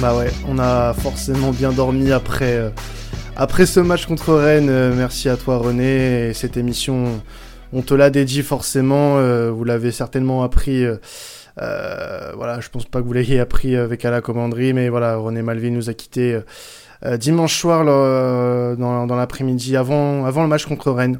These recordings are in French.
Bah ouais, on a forcément bien dormi après, euh, après ce match contre Rennes. Euh, merci à toi René. Et cette émission, on te l'a dédié forcément. euh, vous l'avez certainement appris. voilà, je pense pas que vous l'ayez appris avec à la commanderie, mais voilà, René Malville nous a quitté euh, dimanche soir dans, dans l'après-midi avant, avant le match contre Rennes.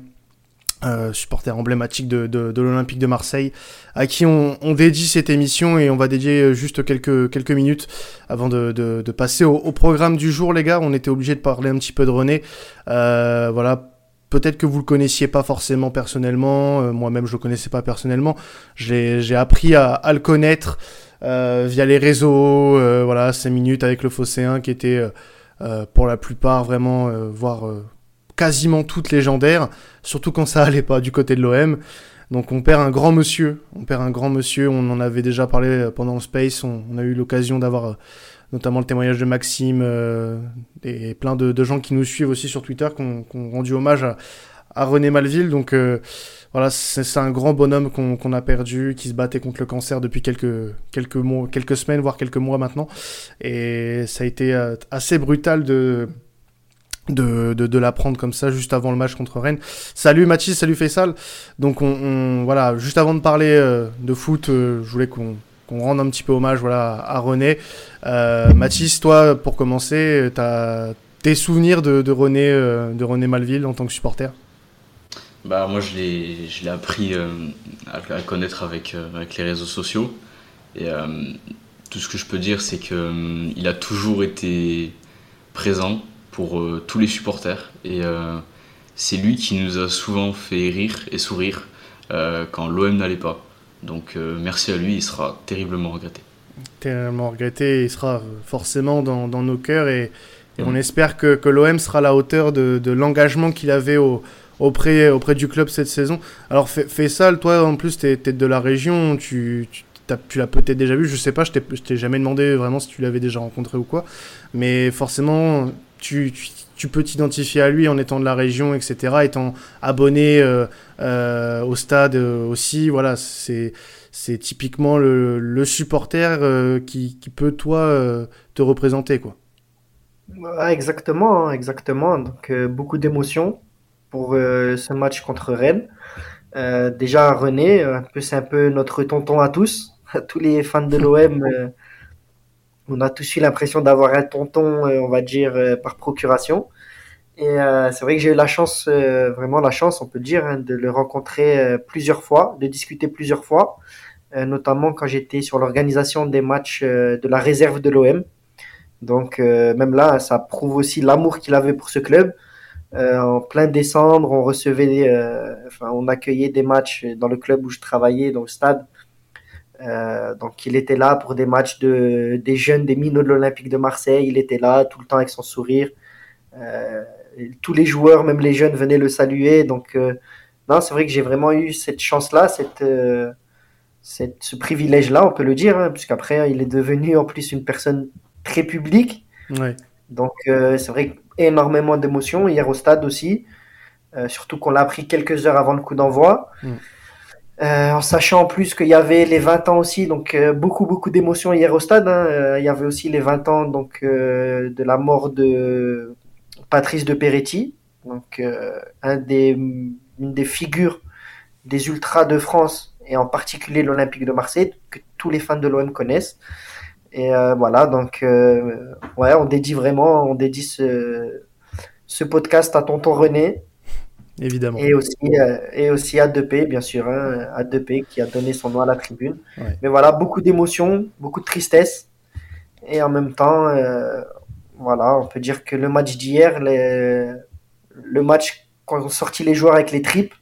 Euh, supporter emblématique de, de, de l'Olympique de Marseille, à qui on, on, dédie cette émission et on va dédier juste quelques, quelques minutes avant de, de, passer au, au, programme du jour, les gars. On était obligé de parler un petit peu de René. Euh, voilà. Peut-être que vous le connaissiez pas forcément personnellement. Euh, Moi-même, je le connaissais pas personnellement. J'ai appris à, à, le connaître euh, via les réseaux. euh, voilà, cinq minutes avec le Phocéen qui était pour la plupart vraiment, voire quasiment toutes légendaires, surtout quand ça allait pas du côté de l'OM. Donc on perd un grand monsieur, on perd un grand monsieur, on en avait déjà parlé pendant le Space, on, a eu l'occasion d'avoir euh, notamment le témoignage de Maxime euh, et plein de, gens qui nous suivent aussi sur Twitter qui ont, rendu hommage à, René Malville. Donc euh, voilà, c'est un grand bonhomme qu'on qu a perdu, qui se battait contre le cancer depuis quelques, quelques, mois, quelques semaines, voire quelques mois maintenant. Et ça a été euh, assez brutal de de, de, de l'apprendre comme ça juste avant le match contre Rennes. Salut Mathis, salut Faisal. Donc on, voilà, juste avant de parler euh, de foot, euh, je voulais qu'on rende un petit peu hommage voilà à René. Euh, Mathis, toi pour commencer, as tes souvenirs de, René de René Malville en tant que supporter? Bah moi je l'ai je l'ai appris à, à, connaître avec avec les réseaux sociaux et tout ce que je peux dire c'est que il a toujours été présent pour euh, tous les supporters et euh, c'est lui qui nous a souvent fait rire et sourire euh, quand l'OM n'allait pas. Donc merci à lui, il sera terriblement regretté. Terriblement regretté, il sera forcément dans, dans nos cœurs et, et mmh. on espère que, que l'OM sera à la hauteur de, de l'engagement qu'il avait au, auprès, auprès du club cette saison. Alors Faisal, toi en plus tu es, es, de la région, tu, tu tu l'as peut-être déjà vu, je sais pas, je t'ai jamais demandé vraiment si tu l'avais déjà rencontré ou quoi, mais forcément, tu, peux t'identifier à lui en étant de la région, etc., étant abonné euh, euh, au stade aussi, voilà, c'est typiquement le, supporter euh, qui, peut, toi, euh, te représenter, quoi. Exactement, exactement, donc euh, beaucoup d'émotions pour euh, ce match contre Rennes. déjà, René, c'est un peu notre tonton à tous, tous les fans de l'OM, euh, on a tous eu l'impression d'avoir un tonton, euh, on va dire, euh, par procuration. Et euh, c'est vrai que j'ai eu la chance, euh, vraiment la chance, on peut dire, hein, de le rencontrer plusieurs fois, de discuter plusieurs fois, notamment quand j'étais sur l'organisation des matchs de la réserve de l'OM. Donc même là, ça prouve aussi l'amour qu'il avait pour ce club. en plein décembre, on recevait, enfin, on accueillait des matchs dans le club où je travaillais, dans le stade. Euh, donc il était là pour des matchs de, des jeunes, des minots de l'Olympique de Marseille. Il était là tout le temps avec son sourire. Euh, tous les joueurs, même les jeunes, venaient le saluer. Donc euh, non, c'est vrai que j'ai vraiment eu cette chance-là, cette, cette, ce privilège-là, on peut le dire, hein, puisqu'après il est devenu en plus une personne très publique. Ouais. Donc c'est vrai énormément d'émotions hier au stade aussi, surtout qu'on l'a appris quelques heures avant le coup d'envoi. Mm. Euh, en sachant en plus qu'il y avait les 20 ans aussi, donc euh, beaucoup beaucoup d'émotions hier au stade. Hein. Euh, il y avait aussi les 20 ans donc euh, de la mort de Patrice de Peretti, donc euh, un des une des figures des ultras de France et en particulier l'Olympique de Marseille que tous les fans de l'OM connaissent. Et voilà donc ouais on dédie vraiment on dédie ce ce podcast à tonton René Évidemment. Et aussi, euh, et aussi A2P, bien sûr, hein, A2P qui a donné son nom à la tribune. Ouais. Mais voilà, beaucoup d'émotions, beaucoup de tristesse. Et en même temps, euh, voilà, on peut dire que le match d'hier, le match quand on sortit les joueurs avec les tripes,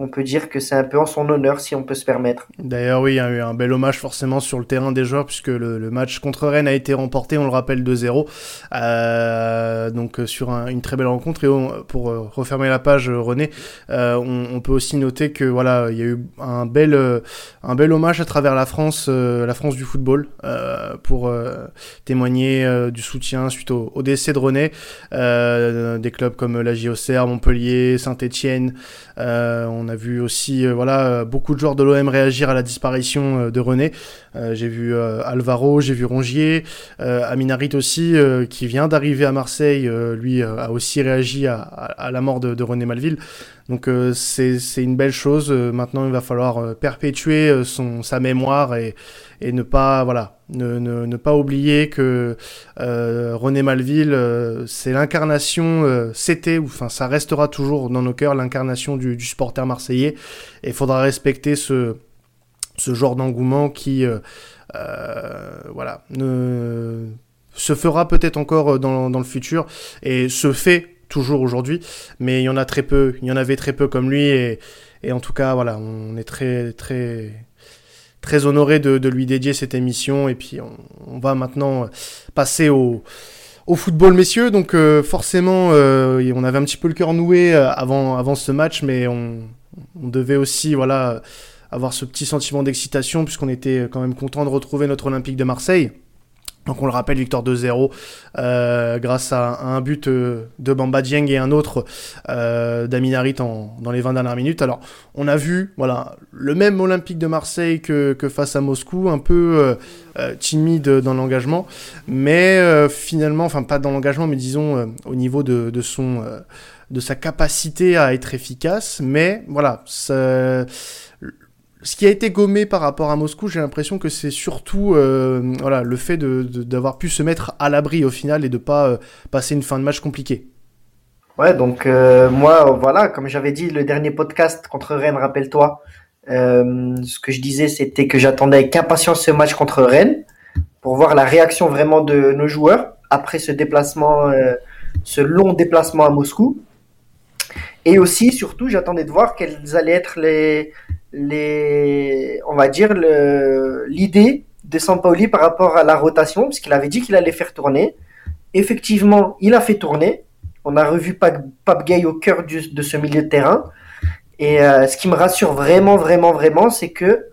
on peut dire que c'est un peu en son honneur si on peut se permettre. D'ailleurs, oui, il y a eu un bel hommage forcément sur le terrain des joueurs puisque le, le match contre Rennes a été remporté, on le rappelle, 2-0. Euh, donc sur un, une très belle rencontre. Et pour euh, refermer la page, René, euh, on, peut aussi noter que voilà, il y a eu un bel, euh, un bel hommage à travers la France, euh, la France du football, pour témoigner du soutien suite au, décès de René. des clubs comme la JOCR, Montpellier, Saint-Etienne. on on a vu aussi voilà beaucoup de joueurs de l'OM réagir à la disparition de René. j'ai vu Alvaro, j'ai vu Rongier, Aminarit aussi qui vient d'arriver à Marseille, lui a aussi réagi à, la mort de, René Malville. Donc euh, c'est une belle chose. Euh, maintenant, il va falloir euh, perpétuer son, sa mémoire et, ne pas voilà ne, ne pas oublier que René Malville c'est l'incarnation c'était ou enfin ça restera toujours dans nos cœurs l'incarnation du, du, supporter marseillais et il faudra respecter ce ce genre d'engouement qui voilà ne se fera peut-être encore dans, dans le futur et se fait toujours aujourd'hui, mais il y en a très peu, il y en avait très peu comme lui, et, et en tout cas, voilà, on est très, très, très honoré de, de lui dédier cette émission, et puis on, va maintenant passer au, au football, messieurs, donc euh, forcément, euh, on avait un petit peu le cœur noué euh, avant, avant ce match, mais on, on devait aussi, voilà, avoir ce petit sentiment d'excitation, puisqu'on était quand même content de retrouver notre Olympique de Marseille. Donc on le rappelle, victoire 2-0 euh, grâce à, un but euh, de Bamba Dieng et un autre euh, d'Aminarit dans les 20 dernières minutes. Alors on a vu voilà le même Olympique de Marseille que, face à Moscou, un peu euh, timide dans l'engagement, mais finalement, enfin pas dans l'engagement, mais disons au niveau de, son de sa capacité à être efficace. Mais voilà, ça ce qui a été gommé par rapport à Moscou, j'ai l'impression que c'est surtout euh, voilà, le fait d'avoir pu se mettre à l'abri au final et de pas euh, passer une fin de match compliquée. Ouais, donc euh, moi, voilà, comme j'avais dit le dernier podcast contre Rennes, rappelle-toi, ce que je disais, c'était que j'attendais avec impatience ce match contre Rennes pour voir la réaction vraiment de nos joueurs après ce déplacement, ce long déplacement à Moscou. Et aussi, surtout, j'attendais de voir quelles allaient être les, les, on va dire, l'idée de Sampaoli par rapport à la rotation, puisqu'il avait dit qu'il allait faire tourner. Effectivement, il a fait tourner. On a revu Pape Gay au cœur de ce milieu de terrain. Et euh, ce qui me rassure vraiment, vraiment, vraiment, c'est que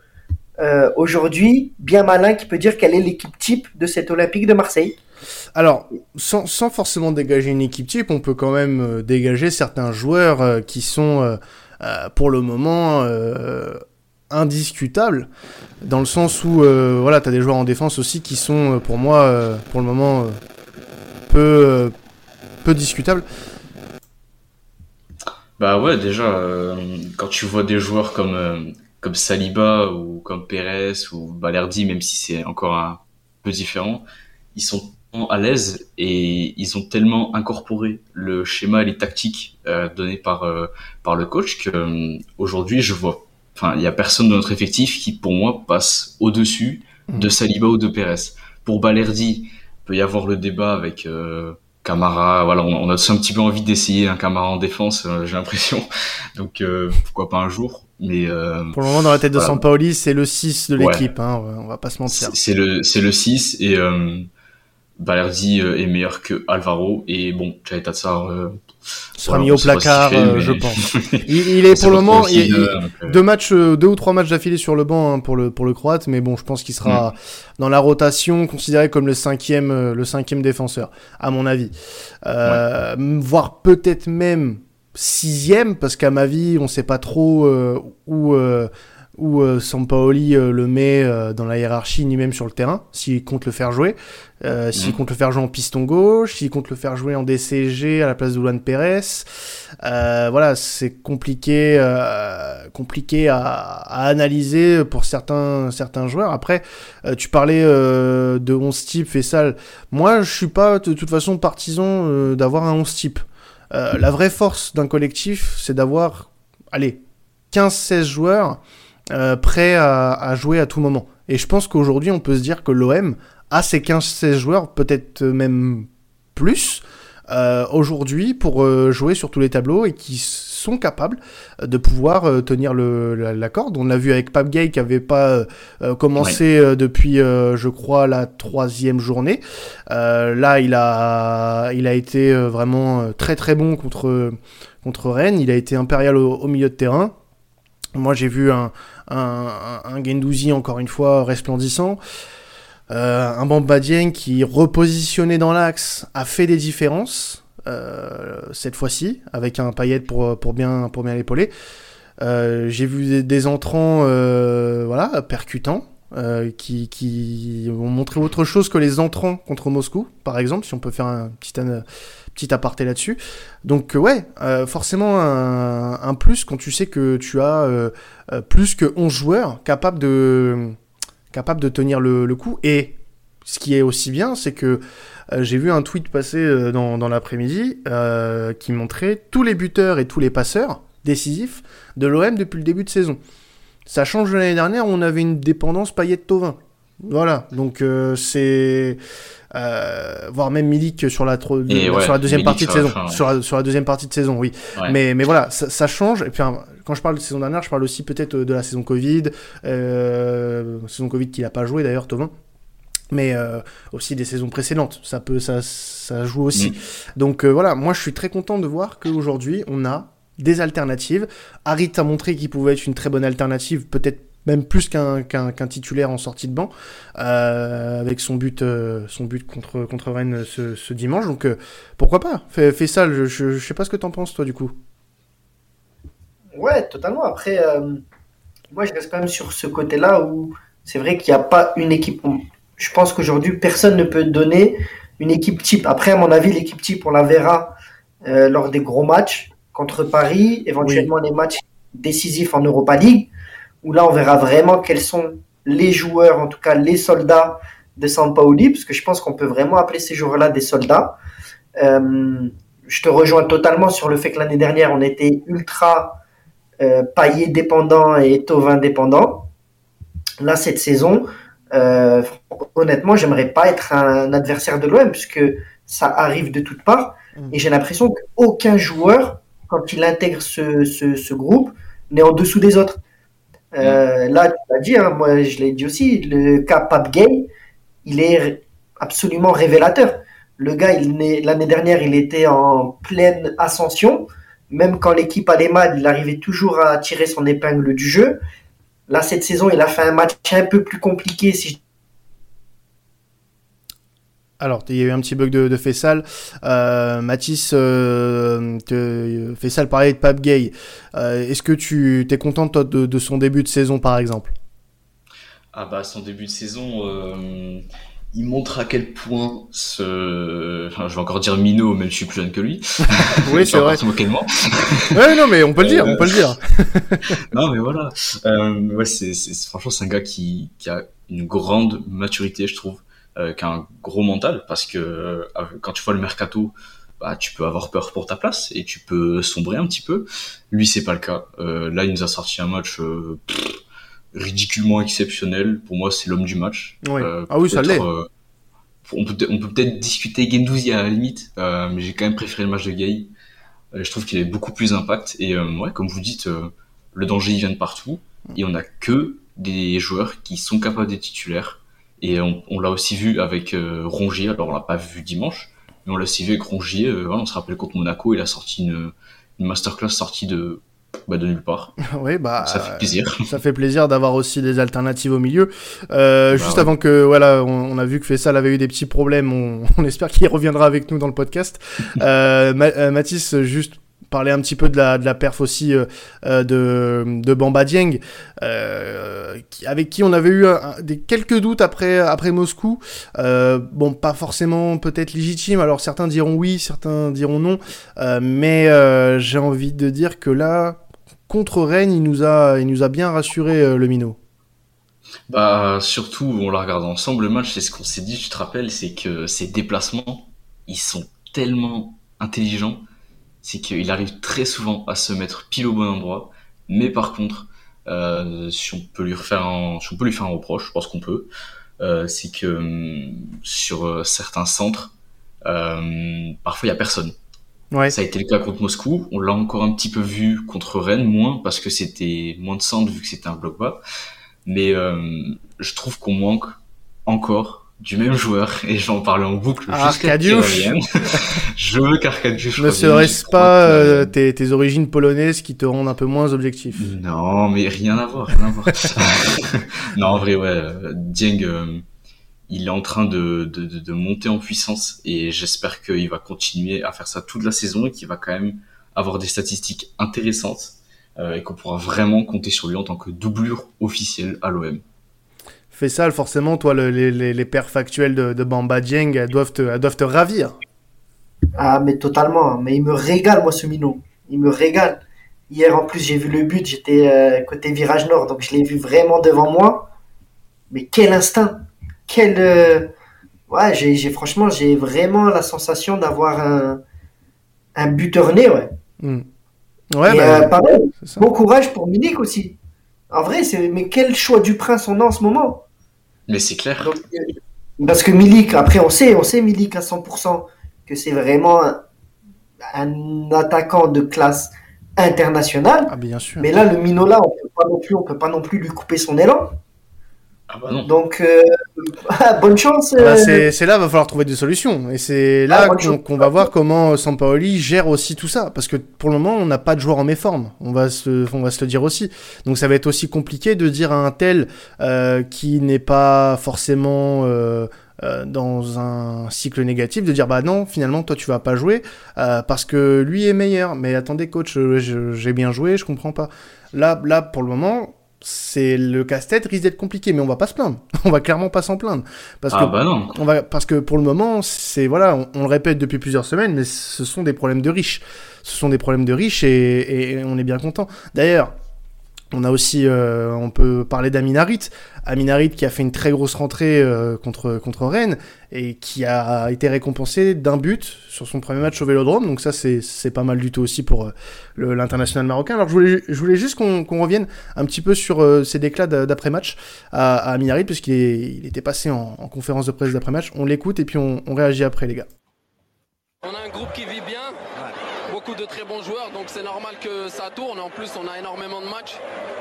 euh, aujourd'hui, bien malin qui peut dire quelle est l'équipe type de cet Olympique de Marseille. Alors, sans, sans, forcément dégager une équipe type, on peut quand même euh, dégager certains joueurs qui sont euh, pour le moment euh, indiscutable dans le sens où euh, voilà tu as des joueurs en défense aussi qui sont pour moi pour le moment peu peu discutables. Bah ouais déjà quand tu vois des joueurs comme comme Saliba ou comme Pérez ou Balerdi même si c'est encore un peu différent ils sont à l'aise et ils ont tellement incorporé le schéma et les tactiques euh, donnés par euh, par le coach que euh, aujourd'hui je vois enfin il y a personne dans notre effectif qui pour moi passe au-dessus mm. de Saliba ou de Pérez. Pour Balerdi, peut y avoir le débat avec Camara, voilà, on, a aussi un petit peu envie d'essayer un Camara en défense, j'ai l'impression. Donc pourquoi pas un jour mais pour le moment dans la tête de Sampaoli, c'est le 6 de l'équipe hein, on va pas se mentir. C'est le c'est le 6 et Balerdi euh, est meilleur que Alvaro et bon, Jared Tatsar euh, sera mis au placard, euh, je pense. il, est pour le moment il, deux matchs, deux ou trois matchs d'affilée sur le banc hein, pour le pour le croate, mais bon, je pense qu'il sera mm. dans la rotation, considéré comme le cinquième le cinquième défenseur, à mon avis, euh, voire peut-être même sixième, parce qu'à ma vie, on sait pas trop où où euh, Sampaoli euh, le met euh, dans la hiérarchie ni même sur le terrain, s'il compte le faire jouer, euh, s'il mhm. compte le faire jouer en piston gauche, s'il compte le faire jouer en DCG à la place de Luan Pérez. voilà, c'est compliqué, compliqué à, à, analyser pour certains, certains joueurs. Après, tu parlais de 11 type, Fessal. Moi, je suis pas de toute façon partisan d'avoir un 11 type. la vraie force d'un collectif, c'est d'avoir, allez, 15-16 joueurs euh, prêt à, jouer à tout moment. Et je pense qu'aujourd'hui, on peut se dire que l'OM a ses 15-16 joueurs, peut-être même plus, euh, aujourd'hui pour euh, jouer sur tous les tableaux et qui sont capables de pouvoir tenir le, la, corde. On l'a vu avec Pape Gay qui avait pas commencé depuis, je crois, la troisième journée. là, il a, il a été vraiment très très bon contre, contre Rennes. Il a été impérial au milieu de terrain. Moi, j'ai vu un, un, un, encore une fois, resplendissant. Euh, un Bamba qui, repositionné dans l'axe, a fait des différences. Euh, cette fois-ci, avec un paillette pour, pour bien, pour bien l'épauler. j'ai vu des, entrants voilà, percutants. qui, qui ont montré autre chose que les entrants contre Moscou, par exemple, si on peut faire un petit, petit aparté là-dessus. Donc euh, ouais, euh, forcément un, plus quand tu sais que tu as euh, plus que 11 joueurs capables de, capables de tenir le, coup. Et ce qui est aussi bien, c'est que j'ai vu un tweet passer dans, dans l'après-midi qui montrait tous les buteurs et tous les passeurs décisifs de l'OM depuis le début de saison. Ça change de l'année dernière où on avait une dépendance paillette-tovin. Voilà, donc c'est euh, voire même Milik sur la, sur la deuxième partie de saison. sur, la, sur, la, deuxième partie de saison, oui. Mais, mais voilà, ça, change. Et puis, quand je parle de saison dernière, je parle aussi peut-être de la saison Covid. Euh, saison Covid qu'il n'a pas joué d'ailleurs, Tovin. Mais euh, aussi des saisons précédentes. Ça, peut, ça, ça joue aussi. Mm. Donc euh, voilà, moi je suis très content de voir qu'aujourd'hui, on a des alternatives. Harit a montré qu'il pouvait être une très bonne alternative, peut-être même plus qu'un qu'un titulaire en sortie de banc, euh, avec son but, euh, son but contre, contre Rennes ce, ce dimanche. Donc euh, pourquoi pas? Fais, fais ça, je, je, sais pas ce que t'en penses toi du coup. Ouais, totalement. Après, moi je reste quand même sur ce côté-là où c'est vrai qu'il n'y a pas une équipe. Je pense qu'aujourd'hui personne ne peut donner une équipe type. Après, à mon avis, l'équipe type, on la verra lors des gros matchs contre Paris, éventuellement les matchs décisifs en Europa League où là, on verra vraiment quels sont les joueurs, en tout cas les soldats de Sampaoli, parce que je pense qu'on peut vraiment appeler ces joueurs-là des soldats. Euh, je te rejoins totalement sur le fait que l'année dernière, on était ultra euh, paillé dépendant et Tovin dépendant. Là, cette saison, euh, honnêtement, j'aimerais pas être un adversaire de l'OM, puisque ça arrive de toutes parts. Mm. Et j'ai l'impression qu'aucun joueur, quand il intègre ce, ce, ce groupe, n'est en dessous des autres. Euh, là, tu l'as dit, hein, moi je l'ai dit aussi, le cas Pape Gay, il est absolument révélateur. Le gars, l'année dernière, il était en pleine ascension. Même quand l'équipe allait mal, il arrivait toujours à tirer son épingle du jeu. Là, cette saison, il a fait un match un peu plus compliqué, si alors, il y a eu un petit bug de, de Fessal. Euh, Mathis, euh, Fessal parlait de Pape Gay. Euh, est-ce que tu es content de, son début de saison, par exemple? Ah bah, son début de saison, euh, il montre à quel point ce... Enfin, je vais encore dire Mino, même je suis plus jeune que lui. oui, c'est vrai. ouais, non, mais on peut le dire, on peut le dire. non, mais voilà. ouais, c'est, franchement, c'est un gars qui, qui a une grande maturité, je trouve euh, qu'un gros mental parce que euh, quand tu vois le mercato, bah, tu peux avoir peur pour ta place et tu peux sombrer un petit peu. Lui, c'est pas le cas. Euh, là, il nous a sorti un match ridiculement exceptionnel. Pour moi, c'est l'homme du match. ah oui, ça l'est. on peut, on peut peut-être discuter Gendouzi à la limite, mais j'ai quand même préféré le match de Gay. je trouve qu'il avait beaucoup plus d'impact. Et ouais, comme vous dites, le danger il vient de partout. Et on a que des joueurs qui sont capables d'être titulaires et on, l'a aussi vu avec euh, Rongier, alors on l'a pas vu dimanche, mais on l'a aussi vu avec Rongier, euh, on se rappelle contre Monaco, il a sorti une, une masterclass sortie de, bah, de nulle part. oui, bah, ça fait plaisir. Ça fait plaisir d'avoir aussi des alternatives au milieu. Euh, bah juste avant que, voilà, on, a vu que Fessal avait eu des petits problèmes, on, on espère qu'il reviendra avec nous dans le podcast. euh, Mathis, juste parler un petit peu de la, de la perf aussi euh, euh, de, de Bamba Dieng, euh, avec qui on avait eu des quelques doutes après, après Moscou. bon, pas forcément peut-être légitime, alors certains diront oui, certains diront non, mais j'ai envie de dire que là, contre Rennes, il nous a, il nous a bien rassuré le minot. Bah surtout, on l'a regardé ensemble le match, c'est ce qu'on s'est dit, tu te rappelles, c'est que ces déplacements, ils sont tellement intelligents c'est qu'il arrive très souvent à se mettre pile au bon endroit. Mais par contre, euh, si on peut lui refaire un, si on peut lui faire un reproche, je pense qu'on peut, euh, c'est que hum, sur euh, certains centres, euh, parfois il y a personne. Ouais. Ça a été le cas contre Moscou. On l'a encore un petit peu vu contre Rennes, moins parce que c'était moins de centres vu que c'était un bloc bas. Mais euh, je trouve qu'on manque encore du même joueur et j'en parlais en boucle jusqu'à je veux qu'Arcadius ne serait-ce pas euh, tes, tes, origines polonaises qui te rendent un peu moins objectif? Non mais rien à voir rien à voir. Non en vrai ouais Dieng euh, il est en train de, de, de, monter en puissance et j'espère qu'il va continuer à faire ça toute la saison et qu'il va quand même avoir des statistiques intéressantes et qu'on pourra vraiment compter sur lui en tant que doublure officielle à l'OM. Fais forcément, toi, les, les, les, perfs actuels de, de Bamba Dieng, elles doivent, te, elles doivent te ravir. Ah, mais totalement. Mais il me régale, moi, ce minot. Il me régale. Hier, en plus, j'ai vu le but. J'étais euh, côté virage nord, donc je l'ai vu vraiment devant moi. Mais quel instinct. Quel. Euh, ouais, j'ai, franchement, j'ai vraiment la sensation d'avoir un, un buteur né, ouais. Hmm. Ouais, bah, euh, bon courage pour Milik aussi. En vrai, c'est mais quel choix du prince on a en ce moment Mais c'est clair. parce que Milik, après, on sait, on sait Milik à 100% que c'est vraiment un, attaquant de classe internationale. Ah, bien sûr. Mais là, le Minola, on peut pas non plus, on peut pas non plus lui couper son élan. Ah bah non. Donc, euh, bonne chance. Bah, euh. c'est là, va falloir trouver des solutions. Et c'est là ah, qu'on va voir comment Sampaoli gère aussi tout ça. Parce que pour le moment, on n'a pas de joueur en méforme. On va se, on va se le dire aussi. Donc, ça va être aussi compliqué de dire à un tel euh, qui n'est pas forcément euh, dans un cycle négatif de dire bah non finalement toi tu vas pas jouer euh, parce que lui est meilleur mais attendez coach euh, j'ai bien joué je comprends pas là là pour le moment c'est le casse-tête risque d'être compliqué mais on va pas se plaindre. On va clairement pas s'en plaindre. Parce ah que bah non. on va parce que pour le moment c'est voilà on, le répète depuis plusieurs semaines mais ce sont des problèmes de riches. Ce sont des problèmes de riches et, et on est bien content. D'ailleurs on a aussi, euh, on peut parler d'Aminarit. Aminarit qui a fait une très grosse rentrée euh, contre, contre Rennes et qui a été récompensé d'un but sur son premier match au Vélodrome. Donc ça, c'est pas mal du tout aussi pour euh, l'international marocain. Alors je voulais, je voulais juste qu'on revienne un petit peu sur ces déclats d'après-match à, à Aminarit, puisqu'il il était passé en, conférence de presse d'après-match. On l'écoute et puis on, on réagit après, les gars. On a un groupe qui vit bien beaucoup de très joueurs, donc c'est normal que ça tourne. En plus, on a énormément de matchs.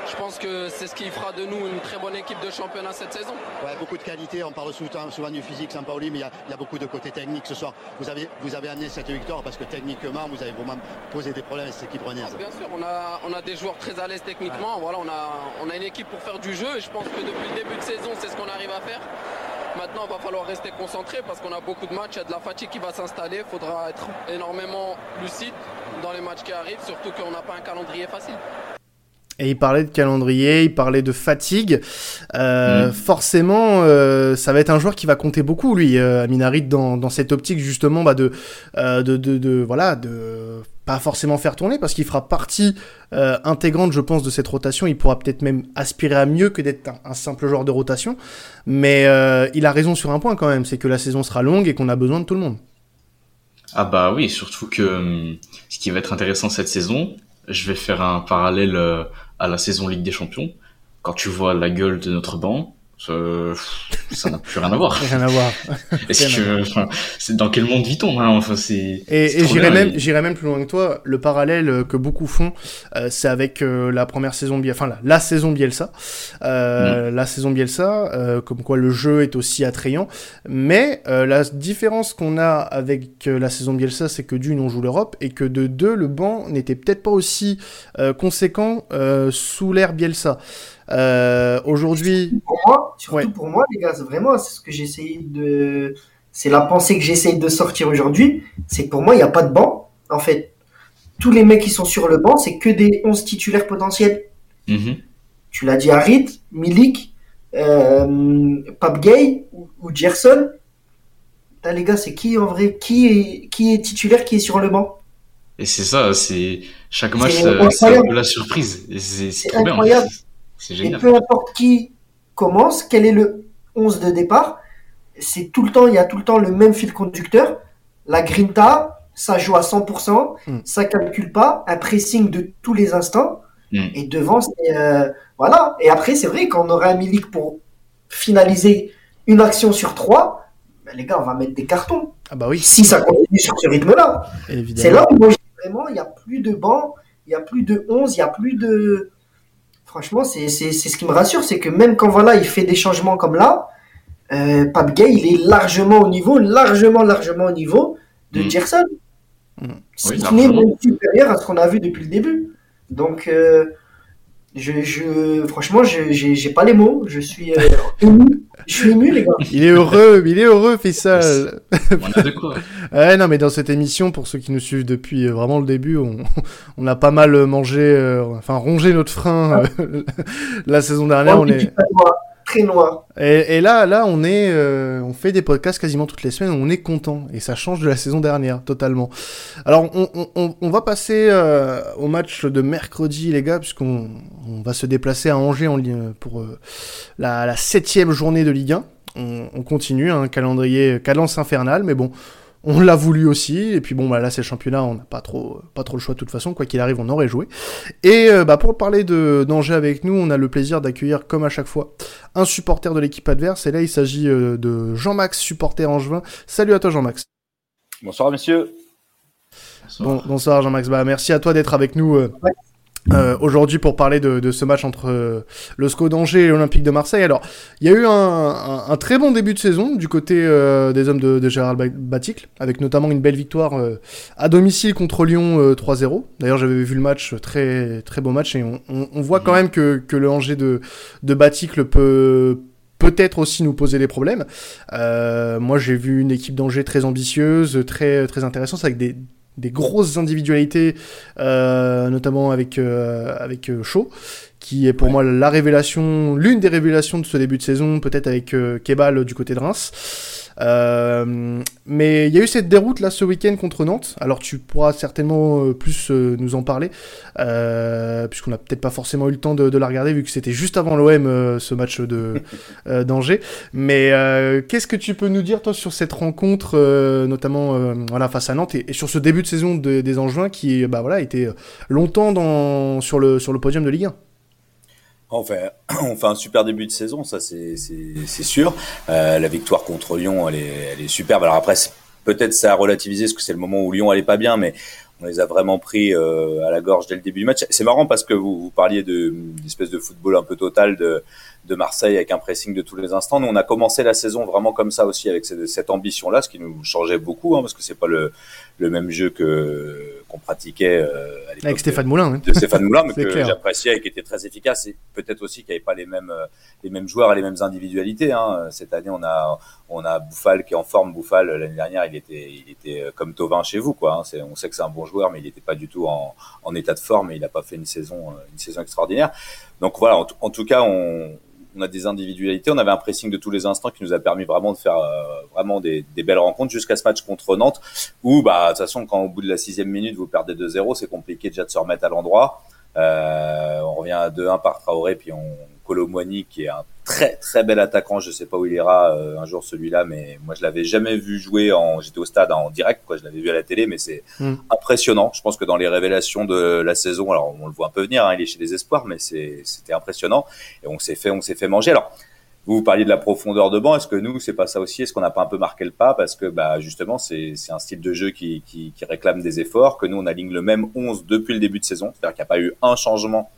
Je pense que c'est ce qui fera de nous une très bonne équipe de championnat cette saison. Ouais, beaucoup de qualité. On parle souvent, souvent du physique, Saint-Pauli, mais il y, a beaucoup de côté technique ce soir. Vous avez, vous avez amené cette victoire parce que techniquement, vous avez vraiment posé des problèmes à cette équipe rennaise. Bien sûr, on a, on a des joueurs très à l'aise techniquement. Voilà, on a, on a une équipe pour faire du jeu et je pense que depuis le début de saison, c'est ce qu'on arrive à faire. Maintenant, il va falloir rester concentré parce qu'on a beaucoup de matchs, il y a de la fatigue qui va s'installer. Il faudra être énormément lucide dans les matchs qui arrivent, surtout qu'on n'a pas un calendrier facile. Et il parlait de calendrier, il parlait de fatigue. Euh, mm. Forcément, euh, ça va être un joueur qui va compter beaucoup, lui, euh, Aminarit, dans, dans cette optique justement bah, de, euh, de, de, de, voilà, de pas forcément faire tourner, parce qu'il fera partie euh, intégrante, je pense, de cette rotation. Il pourra peut-être même aspirer à mieux que d'être un, simple joueur de rotation. Mais euh, il a raison sur un point quand même, c'est que la saison sera longue et qu'on a besoin de tout le monde. Ah bah oui, surtout que hum, ce qui va être intéressant cette saison, je vais faire un parallèle à la saison Ligue des Champions, quand tu vois la gueule de notre banc, ça n'a plus rien à voir. Rien à voir. Est-ce que, enfin, c'est dans quel monde vit-on hein Enfin, c'est. Et, et j'irais même, j'irais même plus loin que toi. Le parallèle euh, que beaucoup font, euh, c'est avec euh, la première saison, enfin la, la saison Bielsa, euh, mm. la saison Bielsa, euh, comme quoi le jeu est aussi attrayant. Mais la différence qu'on a avec la saison Bielsa, c'est que d'une on joue l'Europe et que de deux le banc n'était peut-être pas aussi conséquent sous l'ère Bielsa. Euh, Aujourd'hui. Pour moi, surtout pour moi, les gars, vraiment, c'est ce que j'essaye de. C'est la pensée que j'essaye de sortir aujourd'hui. C'est que pour moi, il n'y a pas de banc. En fait, tous les mecs qui sont sur le banc, c'est que des 11 titulaires potentiels. Mm-hmm. Tu l'as dit Harit, Milik, euh, Pape Gay ou, Gerson. Là, les gars, c'est qui en vrai qui est, qui est titulaire, qui est sur le banc? Et c'est ça, c'est chaque match, c'est un peu la surprise. C'est incroyable. Bien. Et peu importe qui commence, quel est le 11 de départ, c'est tout le temps, il y a tout le temps le même fil conducteur. La grinta, ça joue à 100%, mm. ça calcule pas, un pressing de tous les instants. Mm. Et devant, c'est, euh, voilà. Et après, c'est vrai qu'on aurait un Milik pour finaliser une action sur trois, ben, les gars, on va mettre des cartons. Ah bah oui. Si ça continue sur ce rythme-là. C'est là où moi, vraiment, il n'y a plus de banc, il n'y a plus de 11, il n'y a plus de franchement, c'est ce qui me rassure, c'est que même quand voilà, il fait des changements comme là, euh, Pape Gay, il est largement au niveau, largement, largement au niveau de mm. Gerson. Mm. Ce qui n'est même supérieur à ce qu'on a vu depuis le début. Donc, euh, Je, je, franchement, je j'ai pas les mots. Je suis euh, ému. Je suis ému, les gars. Il est heureux, il est heureux, Fissal. On a de quoi. ouais, non, mais dans cette émission, pour ceux qui nous suivent depuis euh, vraiment le début, on, on a pas mal mangé, euh, enfin rongé notre frein euh, la saison dernière. Oh, on est... très noir. Et, là, là, on est, euh, on fait des podcasts quasiment toutes les semaines. On est content et ça change de la saison dernière totalement. Alors, on, va passer euh, au match de mercredi, les gars, puisqu'on on va se déplacer à Angers en, pour euh, la, septième journée de Ligue 1. On, on continue, un calendrier cadence infernale, mais bon. On l'a voulu aussi, et puis bon, bah là c'est le championnat, on n'a pas trop, pas trop le choix de toute façon, quoi qu'il arrive, on aurait joué. Et euh, bah, pour parler de d'Angers avec nous, on a le plaisir d'accueillir, comme à chaque fois, un supporter de l'équipe adverse. Et là, il s'agit euh, de Jean-Max, supporter angevin. Salut à toi, Jean-Max. Bonsoir messieurs. Bon, bonsoir, Jean-Max. Bah, merci à toi d'être avec nous euh, Ouais. Euh, aujourd'hui pour parler de, de ce match entre euh, le SCO d'Angers et l'Olympique de Marseille. Alors, il y a eu un, un- très bon début de saison du côté euh, des hommes de, de Gérald Ba- Baticle, avec notamment une belle victoire euh, à domicile contre Lyon euh, 3-0. D'ailleurs, j'avais vu le match, très très beau match, et on, on- on voit quand même que, que le Angers de, de Baticle peut peut-être aussi nous poser des problèmes. Euh, moi, j'ai vu une équipe d'Angers très ambitieuse, très très intéressante, avec des des grosses individualités, euh, notamment avec euh, avec euh, Shaw, qui est pour moi la révélation, l'une des révélations de ce début de saison, peut-être avec euh, Kebal du côté de Reims. Euh, mais il y a eu cette déroute là ce week-end contre Nantes. Alors tu pourras certainement euh, plus euh, nous en parler, puisqu'on n'a peut-être pas forcément eu le temps de, de la regarder vu que c'était juste avant l'OM ce match de d'Angers. Mais qu'est-ce que tu peux nous dire toi sur cette rencontre, notamment voilà face à Nantes et, et sur ce début de saison de- des Angevins qui bah voilà était longtemps dans sur le sur le podium de Ligue 1. On fait, un super début de saison, ça c'est sûr. Euh, la victoire contre Lyon, elle est, elle est superbe. Alors après, peut-être ça a relativisé, parce que c'est le moment où Lyon allait pas bien, mais on les a vraiment pris euh, à la gorge dès le début du match. C'est marrant parce que vous, parliez de d'espèce de football un peu total de, de Marseille avec un pressing de tous les instants. Nous, on a commencé la saison vraiment comme ça aussi, avec cette, cette ambition-là, ce qui nous changeait beaucoup, hein, parce que c'est pas le, le même jeu que qu'on pratiquait euh, à l'époque Avec de- Stéphane Moulin. hein. de Stéphane Moulin, mais que j'appréciais et qui était très efficace. Et peut-être aussi qu'il n'y avait pas les mêmes, euh, les mêmes joueurs et les mêmes individualités. Hein. Cette année, on a, on a Bouffal qui est en forme. Bouffal, l'année dernière, il était, il était euh, comme Tovin chez vous. Quoi, hein. On sait que c'est un bon joueur, mais il n'était pas du tout en, en état de forme et il n'a pas fait une saison, une saison extraordinaire. Donc voilà, en tout cas, on, on a des individualités. On avait un pressing de tous les instants qui nous a permis vraiment de faire euh, vraiment des, belles rencontres jusqu'à ce match contre Nantes où, bah, de toute façon, quand au bout de la sixième minute, vous perdez 2-0, c'est compliqué déjà de se remettre à l'endroit. Euh, on revient à 2-1 par Traoré, puis on Colomboigny qui est un très très bel attaquant. Je sais pas où il ira euh, un jour celui-là, mais moi je l'avais jamais vu jouer en. J'étais au stade en direct, quoi. Je l'avais vu à la télé, mais c'est Mm. impressionnant. Je pense que dans les révélations de la saison, alors on le voit un peu venir, hein, il est chez les espoirs, mais c'était impressionnant et on s'est fait on s'est fait manger. Alors vous, vous parliez de la profondeur de banc. Est-ce que nous, c'est pas ça aussi? Est-ce qu'on n'a pas un peu marqué le pas? Parce que bah, justement, c'est un style de jeu qui, qui, qui réclame des efforts, que nous, on aligne le même 11 depuis le début de saison. C'est-à-dire qu'il n'y a pas eu un changement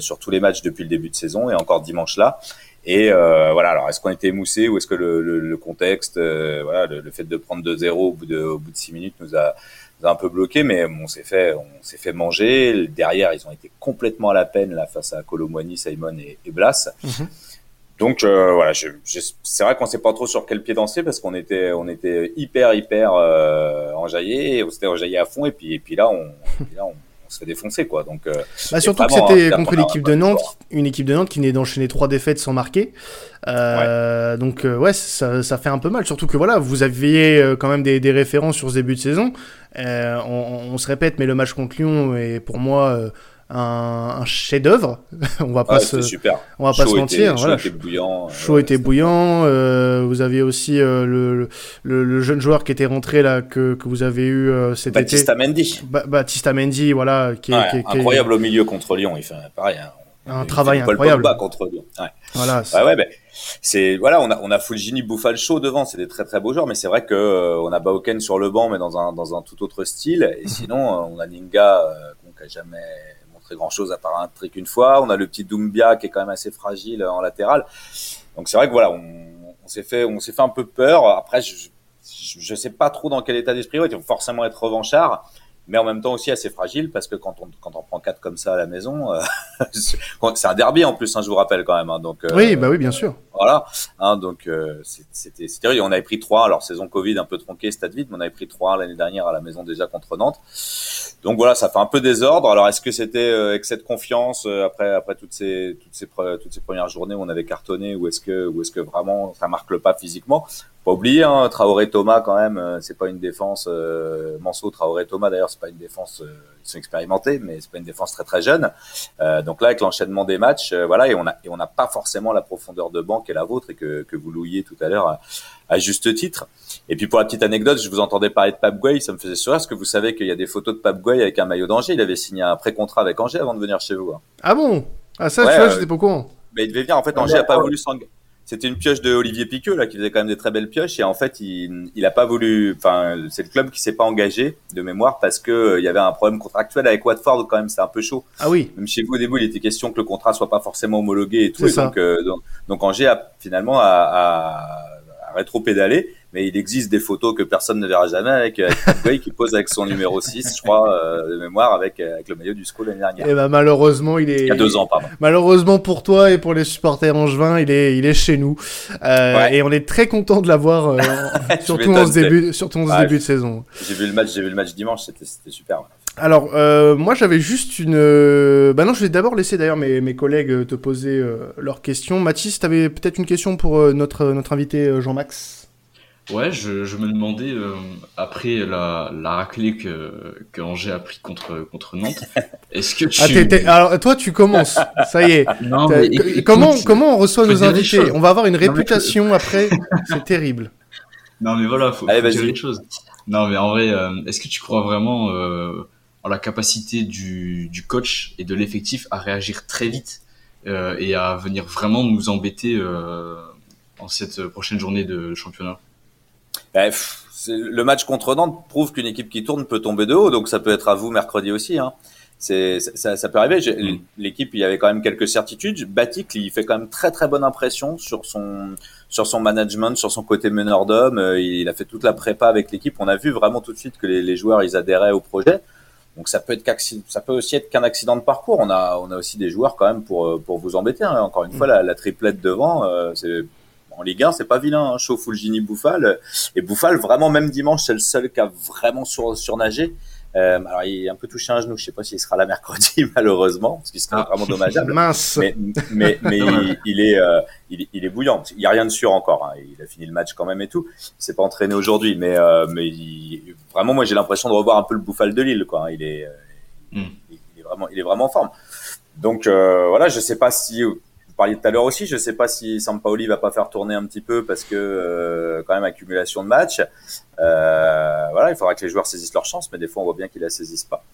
sur tous les matchs depuis le début de saison et encore dimanche là. Et euh, voilà, alors est-ce qu'on était émoussé ou est-ce que le, le, le contexte, euh, voilà, le, le fait de prendre 2-0 au bout de au bout de 6 minutes nous a, nous a un peu bloqué, mais on s'est fait on s'est fait manger. Derrière, ils ont été complètement à la peine là face à Colomboigny, Simon et, et Blas. Mhm. Donc euh, voilà, c'est vrai qu'on sait pas trop sur quel pied danser parce qu'on était on était hyper hyper euh, enjaillé, on s'était enjaillé à fond et puis et puis là on, et puis là, on, on se fait défoncer quoi. Donc euh, Bah, surtout que c'était hein, contre l'équipe de Nantes, une équipe de Nantes qui venait d'enchaîner trois défaites sans marquer. Euh, Donc euh, ouais, ça, ça fait un peu mal. Surtout que voilà, vous aviez quand même des, des références sur ce début de saison. On, on se répète, mais le match contre Lyon est pour moi un, un chef-d'œuvre. on va pas se, super. on va pas se était- mentir. chaud voilà. était bouillant. euh, ouais, était bouillant. euh, vous aviez aussi euh, le, le, le- le jeune joueur qui était rentré là que, que vous avez eu euh, cet Baptista été. Mendy. Ba- Baptista Mendy, voilà, qui est, Ouais, qui est- qui est- incroyable au milieu contre Lyon. Il fait pareil. hein. Un Il travail Paul incroyable. Pogba contre Lyon. Ouais. Voilà. Ouais, ben, c'est voilà, on a on a Fulgini, devant, c'est des très très beaux joueurs, mais c'est vrai que euh, on a Bauken sur le banc, mais dans un dans un tout autre style. Et sinon, euh, on a Ninga euh, bon, qui a jamais montré grand chose à part un trick une fois. On a le petit Doumbia qui est quand même assez fragile euh, en latéral. Donc c'est vrai que voilà, on, s'est fait on s'est fait un peu peur. Après, je, je je sais pas trop dans quel état d'esprit. Ouais, ils vont forcément être revanchards. Mais en même temps aussi assez fragile parce que quand on, quand on prend 4 comme ça à la maison, euh, c'est un derby en plus, hein, je vous rappelle quand même. Hein, donc, euh, oui, bah oui, bien sûr. Voilà, hein, donc euh, c'était terrible. On avait pris 3, alors saison Covid un peu tronqué, stade vide, mais on avait pris 3 l'année dernière à la maison déjà contre Nantes. Donc voilà, ça fait un peu désordre. Alors est-ce que c'était avec cette confiance après après toutes ces toutes ces toutes ces premières journées où on avait cartonné ou est-ce que ou est-ce que vraiment ça marque le pas physiquement? Pas oublier, hein, Traoré Thomas quand même, euh, c'est pas une défense. Euh, Manso, Traoré Thomas d'ailleurs, c'est pas une défense. Euh, ils sont expérimentés, mais c'est pas une défense très très jeune. Euh, donc là, avec l'enchaînement des matchs, euh, voilà, et on a et on n'a pas forcément la profondeur de banc qui est la vôtre et que que vous louiez tout à l'heure à, juste titre. Et puis pour la petite anecdote, je vous entendais parler de Pape Gueye, ça me faisait sourire. Est-ce que vous savez qu'il y a des photos de Pape Gueye avec un maillot d'Angers Il avait signé un pré-contrat avec Angers avant de venir chez vous. Hein. Ah bon? Ah ça, tu vois, j'étais pas au courant. Mais il devait venir. En fait, Angers a pas voulu s'engager c'était une pioche de Olivier Piqueux là qui faisait quand même des très belles pioches et en fait il il a pas voulu enfin c'est le club qui s'est pas engagé de mémoire parce que euh, il y avait un problème contractuel avec Watford quand même c'est un peu chaud. Ah oui. Même chez vous au début il était question que le contrat soit pas forcément homologué et tout et donc, euh, donc, donc Angers a finalement a, a, a rétro-pédalé mais il existe des photos que personne ne verra jamais avec, avec qui pose avec son numéro 6, je crois, euh, de mémoire, avec, euh, avec le maillot du SCO l'année dernière. Et eh ben malheureusement, il est. Il y a deux ans, pardon. Malheureusement pour toi et pour les supporters angevins, il est, il est chez nous. Euh, ouais. Et on est très content de l'avoir, euh, surtout, en ce début, surtout en ce début de saison. J'ai vu le match, j'ai vu le match dimanche, c'était super. Ouais. Alors, euh, moi j'avais juste une. Euh... Bah non, je vais d'abord laisser d'ailleurs mes, mes collègues te poser euh, leurs questions. Mathis, tu avais peut-être une question pour euh, notre, notre invité Jean-Max? Ouais, je, je, me demandais, euh, après la, la raclée que, que Angers a pris contre, contre Nantes, est-ce que tu... Ah, t'es... Alors, toi, tu commences, ça y est. Non, mais écoute, comment, comment on reçoit nos invités? On va avoir une réputation après, c'est terrible. Non, mais voilà, faut, Allez, faut dire les choses. Non, mais en vrai, euh, est-ce que tu crois vraiment euh, en la capacité du, du coach et de l'effectif à réagir très vite euh, et à venir vraiment nous embêter euh, en cette prochaine journée de championnat? Bref, le match contre Nantes prouve qu'une équipe qui tourne peut tomber de haut, donc ça peut être à vous mercredi aussi. Hein. C'est, ça, ça, peut arriver. Mm. L'équipe, il y avait quand même quelques certitudes. Batik, il fait quand même très très bonne impression sur son sur son management, sur son côté meneur d'homme. Il a fait toute la prépa avec l'équipe. On a vu vraiment tout de suite que les, les joueurs ils adhéraient au projet. Donc ça peut être ça peut aussi être qu'un accident de parcours. On a on a aussi des joueurs quand même pour pour vous embêter. Hein. Encore une fois, la, la triplette devant, euh, c'est en Ligue 1, c'est pas vilain, hein, Chaud, Fulgini, Bouffal. Et Bouffal, vraiment, même dimanche, c'est le seul qui a vraiment sur, surnagé. Euh, alors, il est un peu touché un genou. Je sais pas s'il sera là mercredi, malheureusement, ce qui serait ah, vraiment dommageable. Mince. Mais, mais, mais il, il, est, euh, il, il, est bouillant. Il y a rien de sûr encore. Hein. Il a fini le match quand même et tout. Il s'est pas entraîné aujourd'hui, mais, euh, mais il, vraiment, moi, j'ai l'impression de revoir un peu le Bouffal de Lille. Quoi. Il est, mm. il, est vraiment, il est vraiment en forme. Donc voilà, je sais pas si parliez tout à l'heure aussi, je ne sais pas si Sampaoli va pas faire tourner un petit peu parce que euh, quand même accumulation de matchs. Euh, voilà, il faudra que les joueurs saisissent leur chance, mais des fois on voit bien qu'ils la saisissent pas.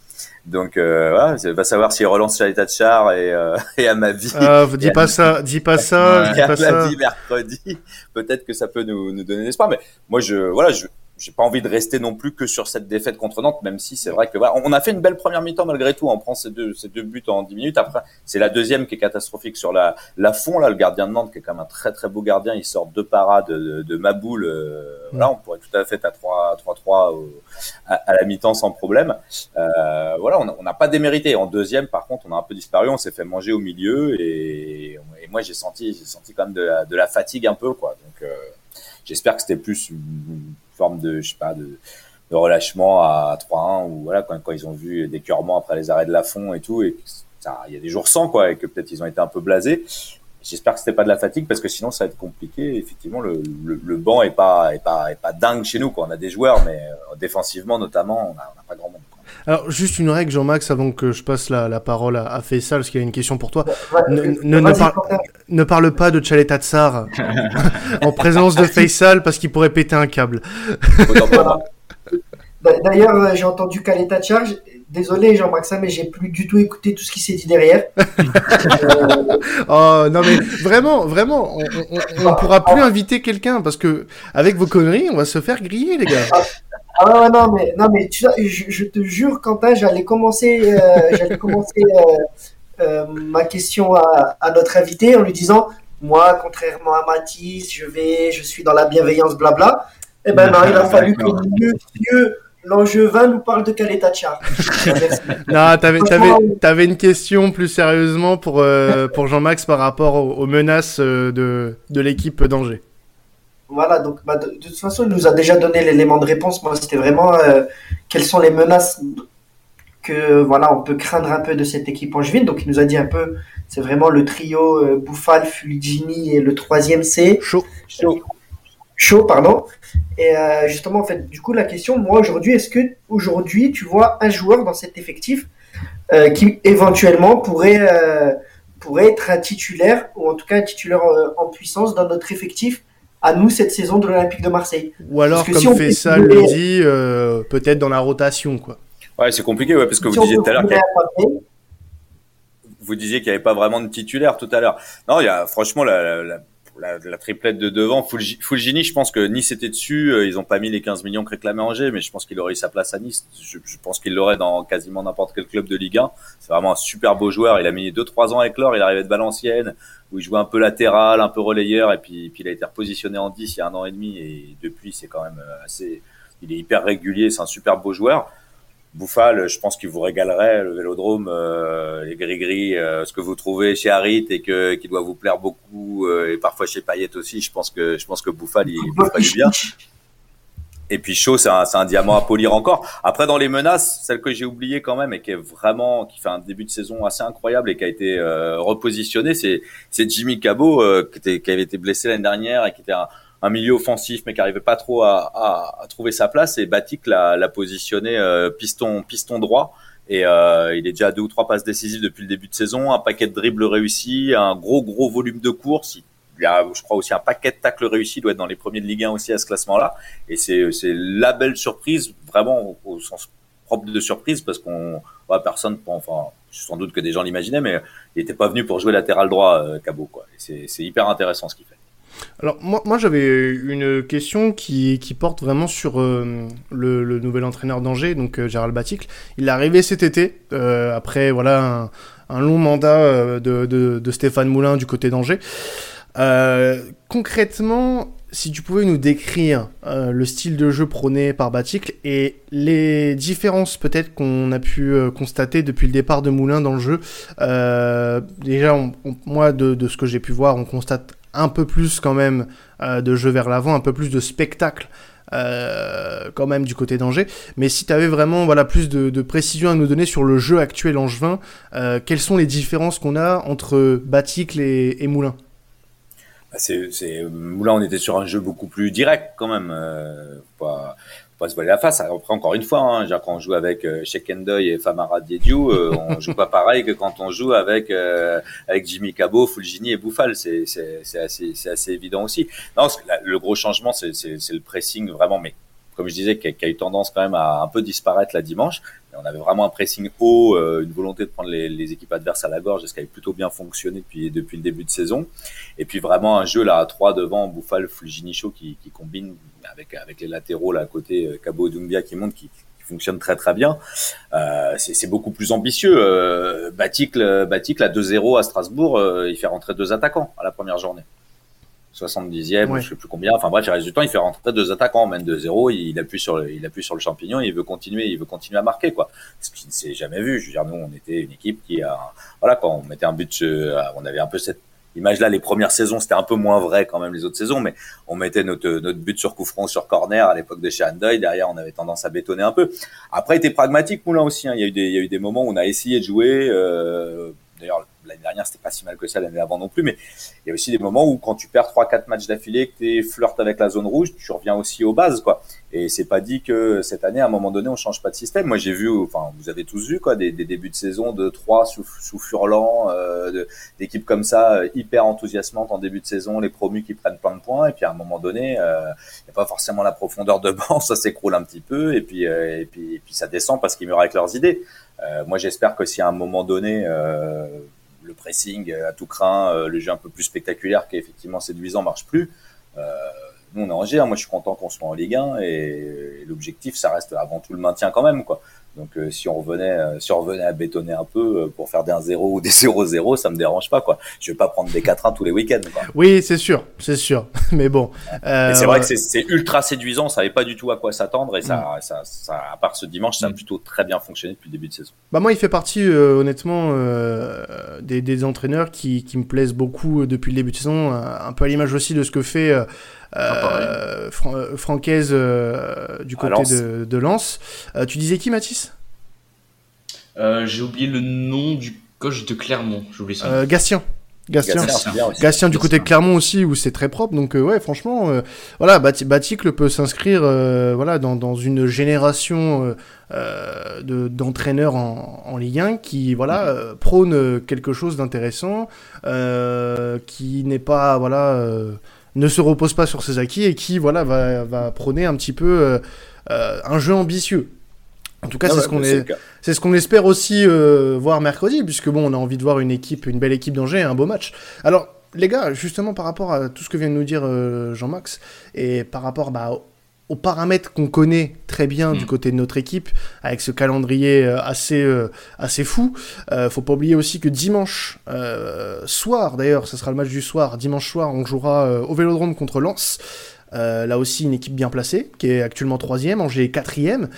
Donc euh, voilà, il va savoir s'il relance sur l'état de char et, euh, et à ma vie. Ah, dis pas ça, dis pas ça, dis pas ça. mercredi, peut-être que ça peut nous, nous donner l'espoir. Mais moi je voilà, je j'ai pas envie de rester non plus que sur cette défaite contre Nantes, même si c'est vrai que voilà, on a fait une belle première mi-temps malgré tout. On prend ces deux, ces deux buts en 10 minutes. Après, c'est la deuxième qui est catastrophique sur la, la fond là. Le gardien de Nantes qui est quand même un très très beau gardien. Il sort deux parades de, de Maboul. Euh, voilà, on pourrait tout à fait être à 3 3 3 à, à, la mi-temps sans problème. Euh, voilà, on n'a pas démérité. En deuxième, par contre, on a un peu disparu. On s'est fait manger au milieu et, et moi j'ai senti j'ai senti quand même de la, de la fatigue un peu quoi. Donc euh, j'espère que c'était plus forme de, je sais pas, de, relâchement à 3-1 ou voilà, quand, quand ils ont vu des curements après les arrêts de la fond et tout, et il y a des jours sans, quoi, et que peut-être ils ont été un peu blasés. J'espère que c'était pas de la fatigue parce que sinon ça va être compliqué. Effectivement, le, le, banc est pas, est pas, est pas dingue chez nous, quoi. On a des joueurs, mais euh, défensivement notamment, on n'a pas grand monde. Alors, juste une règle, Jean-Max, avant que je passe la, la parole à, à Faisal, parce qu'il y a une question pour toi. Ne, ne, ne, par, ne parle pas de Chaleta Tsar en présence de Faisal, parce qu'il pourrait péter un câble. D'ailleurs, euh, j'ai entendu Caleta Charge. Désolé, Jean-Max, mais j'ai plus du tout écouté tout ce qui s'est dit derrière. euh... Oh non, mais vraiment, vraiment, on, on, on pourra plus inviter quelqu'un parce que avec vos conneries, on va se faire griller, les gars. Ah non, mais, non, mais tu, je, je, te jure, Quentin, j'allais commencer, euh, j'allais commencer euh, euh, ma question à, à, notre invité en lui disant Moi, contrairement à Mathis, je vais, je suis dans la bienveillance, blabla. Eh ben non, il a fallu que mieux l'enjeu 20 nous parle de Kaletacha. non, t'avais, t'avais, t'avais une question plus sérieusement pour, pour Jean-Max par rapport aux, menaces de, de l'équipe d'Angers. Voilà, donc bah, de, toute façon, il nous a déjà donné l'élément de réponse. Moi, c'était vraiment euh, quelles sont les menaces que voilà, on peut craindre un peu de cette équipe angevine. Donc, il nous a dit un peu, c'est vraiment le trio Bouffal, Fulgini et le troisième c'est Chaud. Chaud. Chaud, pardon. Et euh, justement, en fait, du coup, la question, moi aujourd'hui, est-ce que aujourd'hui tu vois un joueur dans cet effectif euh, qui éventuellement pourrait euh, pourrait être un titulaire ou en tout cas un titulaire en puissance dans notre effectif à nous cette saison de l'Olympique de Marseille Ou alors, comme fait ça le dit, peut-être dans la rotation, quoi. Ouais, c'est compliqué, ouais, parce que vous disiez tout à l'heure vous disiez qu'il n'y avait pas vraiment de titulaire tout à l'heure. Non, il y a franchement la, la la, la, triplette de devant, Fulgini, je pense que Nice était dessus. Euh, ils ont pas mis les 15 millions que réclamait Angers, mais je pense qu'il aurait eu sa place à Nice. Je, pense qu'il l'aurait dans quasiment n'importe quel club de Ligue 1. C'est vraiment un super beau joueur. Il a mis 2-3 ans avec l'or. Il arrivait de Valenciennes, où il jouait un peu latéral, un peu relayeur, et puis, puis il a été repositionné en 10 il y a un an et demi. Et depuis, c'est quand même euh, assez. Il est hyper régulier. C'est un super beau joueur. Bouffal, je pense qu'il vous régalerait le Vélodrome, euh, les gris-gris, euh, ce que vous trouvez chez Harit et que qui doit vous plaire beaucoup euh, et parfois chez Payet aussi. Je pense que je pense que Bouffal il, Bouffal, bien. Et puis Chaud, c'est un, un, diamant à polir encore. Après, dans les menaces, celle que j'ai oubliée quand même et qui est vraiment, qui fait un début de saison assez incroyable et qui a été euh, repositionné, c'est Jimmy Cabot qui, était, qui avait été blessé l'année dernière et qui était un, un milieu offensif mais qui arrivait pas trop à, à, à trouver sa place et Batik l'a, positionné euh, piston piston droit et euh, il est déjà à deux ou trois passes décisives depuis le début de saison, un paquet de dribbles réussis, un gros gros volume de course. Il a, je crois aussi un paquet de tacles réussis, il doit être dans les premiers de Ligue 1 aussi à ce classement-là. Et c'est la belle surprise, vraiment au, sens propre de surprise, parce qu'on voit personne, enfin sans doute que des gens l'imaginaient, mais il n'était pas venu pour jouer latéral droit, euh, Cabot. Quoi. c'est hyper intéressant ce qu'il fait. Alors moi, moi j'avais une question qui, porte vraiment sur euh, le, nouvel entraîneur d'Angers, donc euh, Gérald Baticle. Il est arrivé cet été, euh, après voilà un, long mandat de, Stéphane Moulin du côté d'Angers. concrètement, si tu pouvais nous décrire le style de jeu prôné par Baticle et les différences peut-être qu'on a pu constater depuis le départ de Moulin dans le jeu. déjà, moi, de, ce que j'ai pu voir, on constate un peu plus quand même euh, de jeu vers l'avant, un peu plus de spectacle euh, quand même du côté d'Angers. Mais si tu avais vraiment voilà, plus de, précision à nous donner sur le jeu actuel angevin, euh, quelles sont les différences qu'on a entre Baticle et, et Moulin bah, Moulin, on était sur un jeu beaucoup plus direct quand même. Pas se voiler la face. Après, encore une fois, hein, quand on joue avec euh, Shekendoy et Famara Diédiou, euh, on joue pas pareil que quand on joue avec euh, avec Jimmy Cabot, Fulgini et Bouffal. C'est c'est assez c'est assez évident aussi. Non, le gros changement, c'est c'est le pressing vraiment, mais comme je disais, qui a, eu tendance quand même à un peu disparaître la dimanche. on avait vraiment un pressing haut, euh, une volonté de prendre les, les, équipes adverses à la gorge, ce qui avait plutôt bien fonctionné depuis, depuis le début de saison. Et puis vraiment un jeu là à trois devant Bouffal, Fulgini Chaud qui, qui combine avec avec les latéraux là à côté euh, Cabo Doumbia qui monte, qui, qui fonctionne très très bien. Euh, c'est beaucoup plus ambitieux. Euh, Baticle, Baticle à 2-0 à Strasbourg, euh, il fait rentrer deux attaquants à la première journée. 70e, je sais plus combien. Enfin bref, il reste du temps, il fait rentrer deux attaquants, mène de 0 il appuie sur le, il appuie sur le champignon, et il veut continuer, il veut continuer à marquer quoi. Ce qui ne s'est jamais vu. Je veux dire, nous, on était une équipe qui a, voilà, quand on mettait un but, euh, on avait un peu cette image-là. Les premières saisons, c'était un peu moins vrai quand même les autres saisons, mais on mettait notre notre but sur coup franc, sur corner à l'époque de chez Andoy. Derrière, on avait tendance à bétonner un peu. Après, il était pragmatique Moulin aussi. Hein. Il y a eu des, il y a eu des moments où on a essayé de jouer. Euh, D'ailleurs, l'année dernière, c'était pas si mal que ça, l'année avant non plus, mais il y a aussi des moments où quand tu perds 3-4 matchs d'affilée, que tu flirtes avec la zone rouge, tu reviens aussi aux bases, quoi. Et c'est pas dit que cette année, à un moment donné, on change pas de système. Moi, j'ai vu, enfin, vous avez tous vu, quoi, des, des débuts de saison de 3 sous, sous Furlan, euh, d'équipes comme ça, euh, hyper enthousiasmantes en début de saison, les promus qui prennent plein de points, et puis à un moment donné, il euh, n'y a pas forcément la profondeur de banc, ça s'écroule un petit peu, et puis, euh, et puis, et puis ça descend parce qu'ils meurent avec leurs idées. Euh, moi, j'espère que si à un moment donné, le pressing à tout craint, euh, le jeu un peu plus spectaculaire qui est effectivement séduisant marche plus. Euh, nous on est en Angers, hein. moi je suis content qu'on soit en Ligue 1 et, l'objectif ça reste avant tout le maintien quand même quoi. Donc euh, si on revenait, euh, si on revenait à bétonner un peu euh, pour faire des 1-0 ou des 0-0, ça me dérange pas quoi. Je vais pas prendre des 4-1 tous les week-ends. Quoi. Oui, c'est sûr, c'est sûr. Mais bon. Euh, c'est vrai que c'est ultra séduisant. On savait pas du tout à quoi s'attendre et ça, mm. ça, ça, à part ce dimanche, ça a mm. plutôt très bien fonctionné depuis le début de saison. Bah moi, il fait partie honnêtement des, des, entraîneurs qui, qui, me plaisent beaucoup depuis le début de saison, un peu à l'image aussi de ce que fait euh, euh, Francaise euh, du côté de, de Lens. tu disais qui, Mathis? J'ai oublié le nom du coach de Clermont. J'ai ça. Gastien. Gastien, Gastien, du côté de Clermont aussi où c'est très propre donc ouais franchement voilà Baticle peut s'inscrire voilà dans, dans, une génération de d'entraîneurs en, en, Ligue 1 qui voilà mm-hmm. prône quelque chose d'intéressant qui n'est pas voilà ne se repose pas sur ses acquis et qui voilà va, va prôner un petit peu euh, euh, un jeu ambitieux. En tout cas, ah c'est ce qu'on est, c'est ce qu'on espère aussi euh, voir mercredi, puisque bon, on a envie de voir une équipe, une belle équipe d'Angers, un beau match. Alors, les gars, justement par rapport à tout ce que vient de nous dire Jean-Max et par rapport bah, aux paramètres qu'on connaît très bien du mm. côté de notre équipe, avec ce calendrier euh, assez, euh, assez fou. Euh, faut pas oublier aussi que dimanche soir, d'ailleurs, ce sera le match du soir, dimanche soir, on jouera au Vélodrome contre Lens. là aussi, une équipe bien placée, qui est actuellement troisième, Angers quatrième.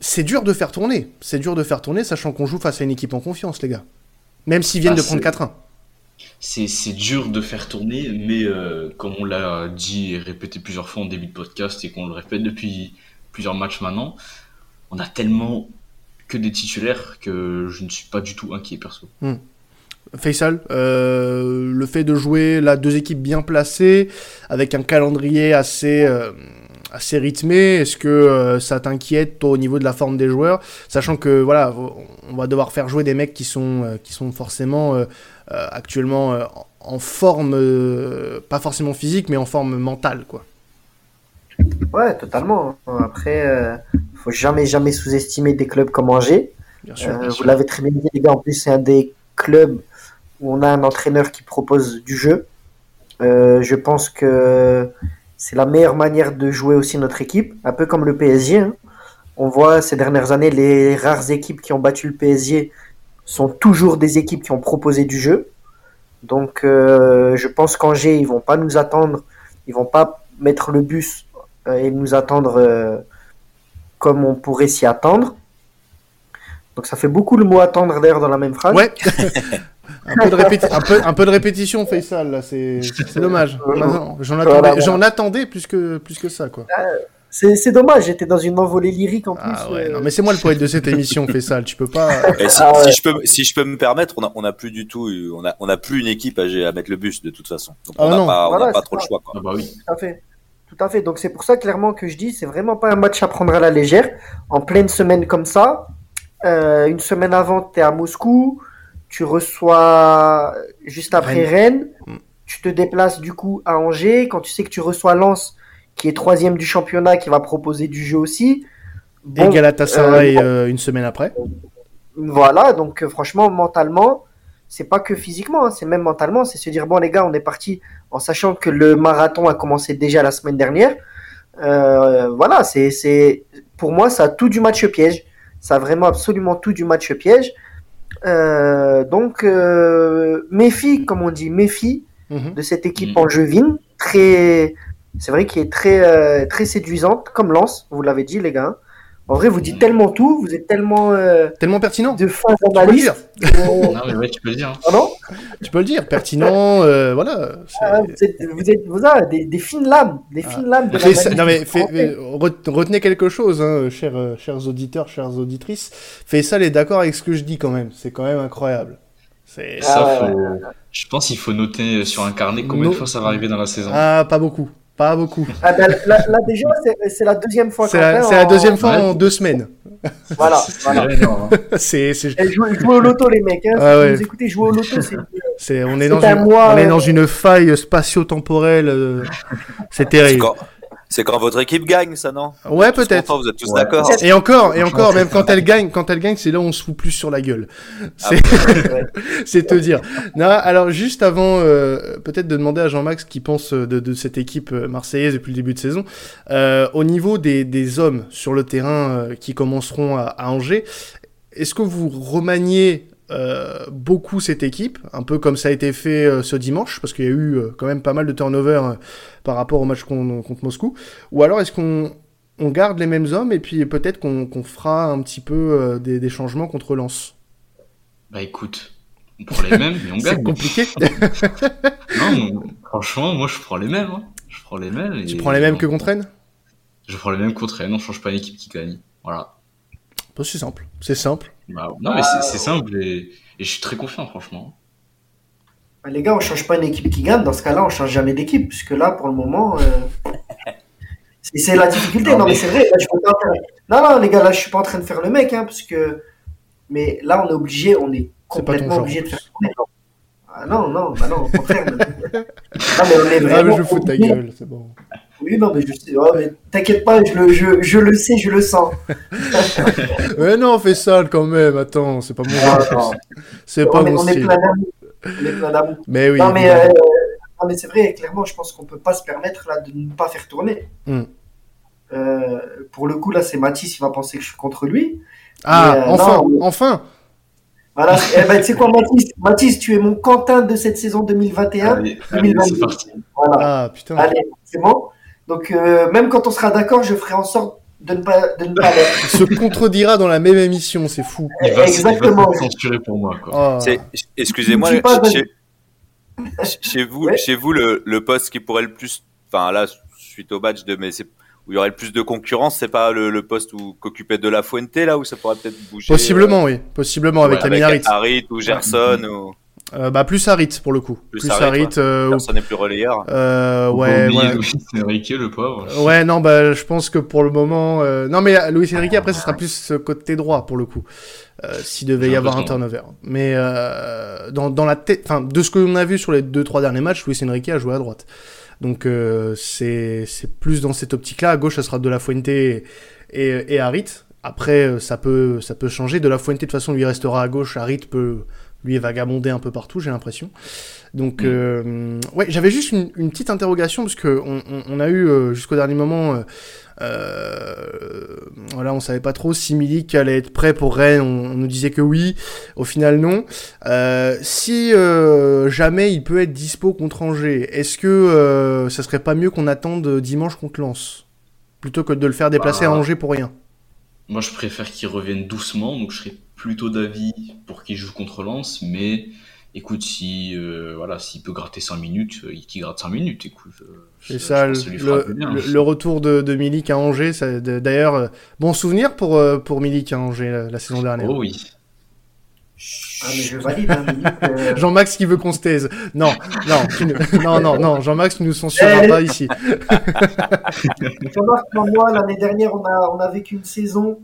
c'est dur de faire tourner, c'est dur de faire tourner, sachant qu'on joue face à une équipe en confiance, les gars. Même s'ils viennent ah, de prendre 4-1 c'est dur de faire tourner, mais euh, comme on l'a dit et répété plusieurs fois en début de podcast et qu'on le répète depuis plusieurs matchs maintenant, on a tellement que des titulaires que je ne suis pas du tout inquiet perso. Hmm. Faisal, euh, le fait de jouer là deux équipes bien placées avec un calendrier assez euh, assez rythmé, est-ce que ça t'inquiète au niveau de la forme des joueurs, sachant que voilà, on va devoir faire jouer des mecs qui sont qui sont forcément euh, actuellement euh, en forme, euh, pas forcément physique, mais en forme mentale, quoi. Ouais, totalement. Après, il faut jamais, jamais sous-estimer des clubs comme Angers. Vous l'avez très bien dit, les gars. En plus, c'est un des clubs où on a un entraîneur qui propose du jeu. je pense que c'est la meilleure manière de jouer aussi notre équipe, un peu comme le PSG. Hein. On voit ces dernières années les rares équipes qui ont battu le PSG sont toujours des équipes qui ont proposé du jeu. Donc euh, je pense qu'Angers, ils vont pas nous attendre, ils vont pas mettre le bus euh, et nous attendre euh, comme on pourrait s'y attendre. Donc ça fait beaucoup le mot attendre d'ailleurs dans la même phrase. Ouais. un, peu de un, peu, de répétition, Faisal, là, c'est dommage. J'en attendais, plus, que, plus que ça, quoi. C'est dommage, j'étais dans une envolée lyrique en ah plus. Ah ouais, non, mais c'est moi le poète de cette émission, Fessal, tu peux pas. si, ah si, je peux, si je peux me permettre, on a, on a plus du tout, on a, on a plus une équipe à, à mettre le bus de toute façon. Donc ah on n'a pas, on pas trop le choix. Quoi. Ah bah oui. Tout à fait. Tout à fait. Donc c'est pour ça clairement que je dis, c'est vraiment pas un match à prendre à la légère. En pleine semaine comme ça, euh, une semaine avant, tu es à Moscou, tu reçois juste après Rennes, mm. tu te déplaces du coup à Angers. Quand tu sais que tu reçois Lens qui est troisième du championnat, qui va proposer du jeu aussi. Bon, et Galatasaray euh, euh, une semaine après. Voilà, donc euh, franchement, mentalement, c'est pas que physiquement, hein, c'est même mentalement, c'est se dire bon les gars, on est parti en sachant que le marathon a commencé déjà la semaine dernière. voilà, c'est pour moi ça a tout du match piège, ça a vraiment absolument tout du match piège. Donc méfie, comme on dit, méfie mhm. de cette équipe en jeu vin, très c'est vrai qu'il est très, euh, très séduisante, comme Lance, vous l'avez dit, les gars. En vrai, vous dites tellement tout, vous êtes tellement. Euh, tellement pertinent. De fin d'analyse. Tu peux le dire. non, mais ouais, tu peux le dire. Hein. Pardon? Tu peux le dire, pertinent, euh, voilà. Ah, vous êtes, vous êtes vous avez des, des, fines lames, des ah. fines lames de la Non, mais retenez quelque chose, hein, chers, chers auditeurs, chères auditrices. Faisal est d'accord avec ce que je dis quand même. C'est quand même incroyable. C'est ça, ah, faut... je pense qu'il faut noter sur un carnet combien de fois ça va arriver dans la saison. Ah, pas beaucoup. Pas beaucoup. Ah ben, là, déjà, c'est la deuxième fois. C'est la, la, deuxième fois en deux semaines. Voilà. voilà. c'est, jouer, au loto, les mecs. Hein. Ah, ouais. Vous écoutez, jouer au loto, c'est. on est, dans une, on est dans une faille spatio-temporelle. Euh, c'est terrible. C'est quand votre équipe gagne, ça, non? Ouais, peut-être. Vous êtes tous Ouais. d'accord Et encore, et encore, même quand elle gagne, quand elle gagne, c'est là où on se fout plus sur la gueule. Ah C'est, c'est te dire. Non, alors juste avant, euh, peut-être de demander à Jean-Max ce qu'il pense de, de cette équipe euh, marseillaise depuis le début de saison. Euh, au niveau des, des hommes sur le terrain euh, qui commenceront à, à Angers, est-ce que vous remaniez euh, beaucoup cette équipe, un peu comme ça a été fait euh, ce dimanche, parce qu'il y a eu euh, quand même pas mal de turnover par rapport au match con- contre Moscou, ou alors est-ce qu'on on garde les mêmes hommes et puis peut-être qu'on fera un petit peu des, des changements contre Lens? Bah écoute, on prend les mêmes, mais on C'est gagne. compliqué. Non, franchement, moi je prends les mêmes. hein. Je prends les mêmes. et- tu prends les mêmes que contre Rennes? Je prends les mêmes contre Rennes, on change pas une équipe qui gagne. Voilà. Bah, C'est simple, c'est simple. Bah, non, mais c'est c'est simple et, et je suis très confiant, franchement. Bah, Les gars, on change pas une équipe qui gagne. Dans ce cas-là, on change jamais d'équipe. Puisque là, pour le moment, euh, c'est la difficulté. Non, Non, mais, mais- c'est vrai. là, je peux pas faire- Non, non, les gars, là, je suis pas en train de faire le mec. Hein, parce que... Mais là, on est obligé, on est complètement obligé de faire tourner. Ah non, non, bah non, au contraire. non, mais on est Ah, mais vraiment je fous de ta gueule, c'est bon. Oui, non, mais je sais. oh, mais t'inquiète pas, je le, je, je le sais, je le sens. Ouais, non, fais ça quand même, attends, c'est pas mon Ah. C'est pas mon on est style. plein d'amour. On est plein d'amour. Mais oui. non, mais, euh, non, mais c'est vrai, clairement, je pense qu'on peut pas se permettre là, de ne pas faire tourner. Hmm. Euh, pour le coup, là, c'est Mathis, il va penser que je suis contre lui. Ah, mais, euh, enfin, non, enfin Voilà. eh ben, tu sais quoi, Mathis? Mathis, tu es mon Quentin de cette saison 2021. Allez, allez, 2022. c'est parti. Voilà. Ah, putain. Allez, c'est bon? Donc, euh, même quand on sera d'accord, je ferai en sorte de ne pas, de ne pas l'être. Il se contredira dans la même émission, c'est fou. Il va, se- il va Exactement. censurer pour moi, quoi. Ah. C'est- Excusez-moi, Je dis pas, chez, chez vous, Ouais. chez vous le, le poste qui pourrait le plus, enfin là, suite au match de, mais c'est où il y aurait le plus de concurrence, c'est pas le, le poste où qu'occupait De La Fuente là où ça pourrait peut-être bouger. Possiblement, oui. Possiblement, avec euh, la avec Harit. Harit ou Gerson ou Euh, bah, plus Harit, pour le coup. Plus Plus Harit, Harit. euh, ou- Gerson n'est plus relayeur. euh, ouais, ouais. Luis Enrique, le pauvre. Ouais, non, bah, je pense que pour le moment. euh, Non, mais Luis Enrique, après, ce sera plus ce côté droit, pour le coup. Euh, S'il devait y avoir un turnover. Mais euh, dans, dans la tête. Enfin, de ce qu'on a vu sur les deux, trois derniers matchs, Luis Enrique a joué à droite. Donc, euh, c'est c'est plus dans cette optique-là. À gauche, ça sera De La Fuente et, et, et Harit. Après, ça peut, ça peut changer. De La Fuente, de toute façon, lui restera à gauche. Harit peut, lui, vagabonder un peu partout, j'ai l'impression. Donc, Mm. euh, ouais, j'avais juste une, une petite interrogation parce que on, on- on a eu euh, jusqu'au dernier moment, euh, euh, voilà, on savait pas trop si Milik allait être prêt pour Rennes. On, on nous disait que oui, au final non. Euh, si euh, jamais il peut être dispo contre Angers, est-ce que euh, ça serait pas mieux qu'on attende dimanche contre Lens plutôt que de le faire déplacer Bah, à Angers pour rien? Moi, je préfère qu'il revienne doucement, donc je serais plutôt d'avis pour qu'il joue contre Lens, mais écoute, si euh, voilà, s'il peut gratter 5 minutes, euh, qu'il gratte 5 minutes, écoute. euh, C'est ça, le, du bien. le- le retour de, de Milik à Angers. D'ailleurs, bon souvenir pour, pour Milik à Angers la, la saison dernière. Oh oui. Ah, mais je valide, hein, euh, Jean-Max qui veut qu'on se taise. Non, non, ne- non, non, non, Jean-Max, nous censureras Eh. pas ici. Jean-Marc, moi, moi, l'année dernière, on a, on a vécu une saison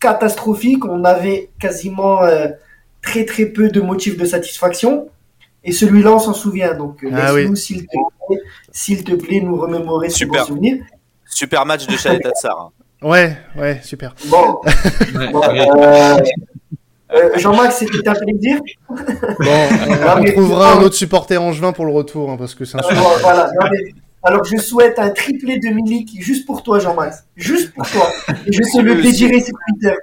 catastrophique. On avait quasiment euh, très très peu de motifs de satisfaction. Et celui-là, on s'en souvient. Donc, euh, Ah laisse-nous, oui. s'il te plaît, s'il te plaît, nous remémorer ce bon souvenir. Super match de Chalet Tatsar. Ouais, ouais, super. Bon, Ouais, bon, ouais. euh, euh, Jean-Marc, c'était un plaisir. Bon, on, on mais- trouvera un autre supporter angevin pour le retour, hein, parce que c'est un Euh, bon, voilà. Non, mais- alors, je souhaite un triplé de Milik juste pour toi, Jean-Max. Juste pour toi. Et je te le dédierai sur Twitter.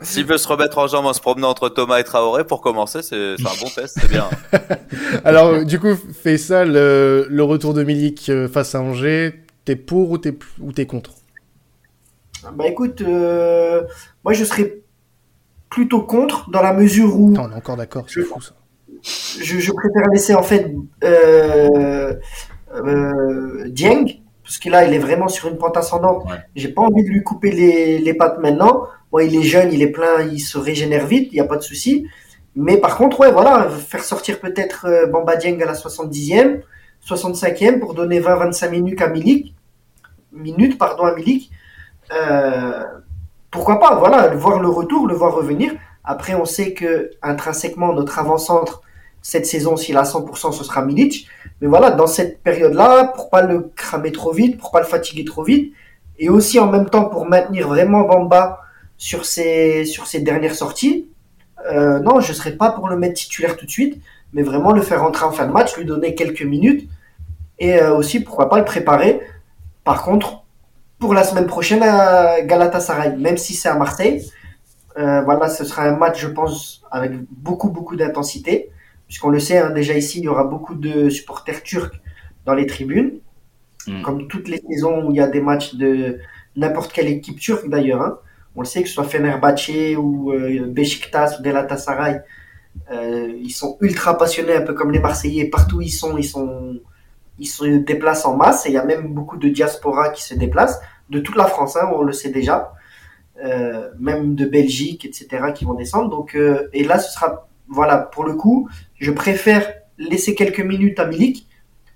S'il veut se remettre en jambe en se promenant entre Thomas et Traoré, pour commencer, c'est un bon test, c'est bien. Alors, du coup, fais ça, le, le retour de Milik euh, face à Angers, t'es pour ou t'es ou t'es contre? Bah écoute, euh, moi je serais plutôt contre dans la mesure où Putain, on est encore d'accord, c'est fou ça. je, je préfère laisser en fait euh, euh, Dieng, parce que là il est vraiment sur une pente ascendante. Ouais. J'ai pas envie de lui couper les, les pattes maintenant. Bon, il est jeune, il est plein, il se régénère vite, il n'y a pas de souci. Mais par contre, ouais, voilà, faire sortir peut-être euh, Bamba Dieng à la 70e, 65e pour donner 20-25 minutes à Milik, minutes pardon à Milik. Euh, pourquoi pas, voilà, voir le retour, le voir revenir. Après, on sait que intrinsèquement notre avant-centre cette saison, s'il a 100%, ce sera Milic. Mais voilà, dans cette période-là, pour pas le cramer trop vite, pour pas le fatiguer trop vite, et aussi en même temps pour maintenir vraiment Bamba sur ses, sur ses dernières sorties, euh, non, je serais pas pour le mettre titulaire tout de suite, mais vraiment le faire rentrer en fin de match, lui donner quelques minutes, et euh, aussi, pourquoi pas le préparer. Par contre, pour la semaine prochaine à Galatasaray, même si c'est à Marseille, euh, voilà, ce sera un match, je pense, avec beaucoup, beaucoup d'intensité puisqu'on le sait, hein, déjà ici, il y aura beaucoup de supporters turcs dans les tribunes, mm. comme toutes les saisons où il y a des matchs de n'importe quelle équipe turque d'ailleurs. Hein. On le sait, que ce soit Fenerbahçe ou euh, Beşiktaş ou Galatasaray, euh, ils sont ultra passionnés, un peu comme les Marseillais. Partout où ils sont, ils sont, ils se déplacent en masse. Et il y a même beaucoup de diaspora qui se déplacent de toute la France. Hein, on le sait déjà, euh, même de Belgique, etc., qui vont descendre. Donc, euh, et là, ce sera voilà, pour le coup, je préfère laisser quelques minutes à Milik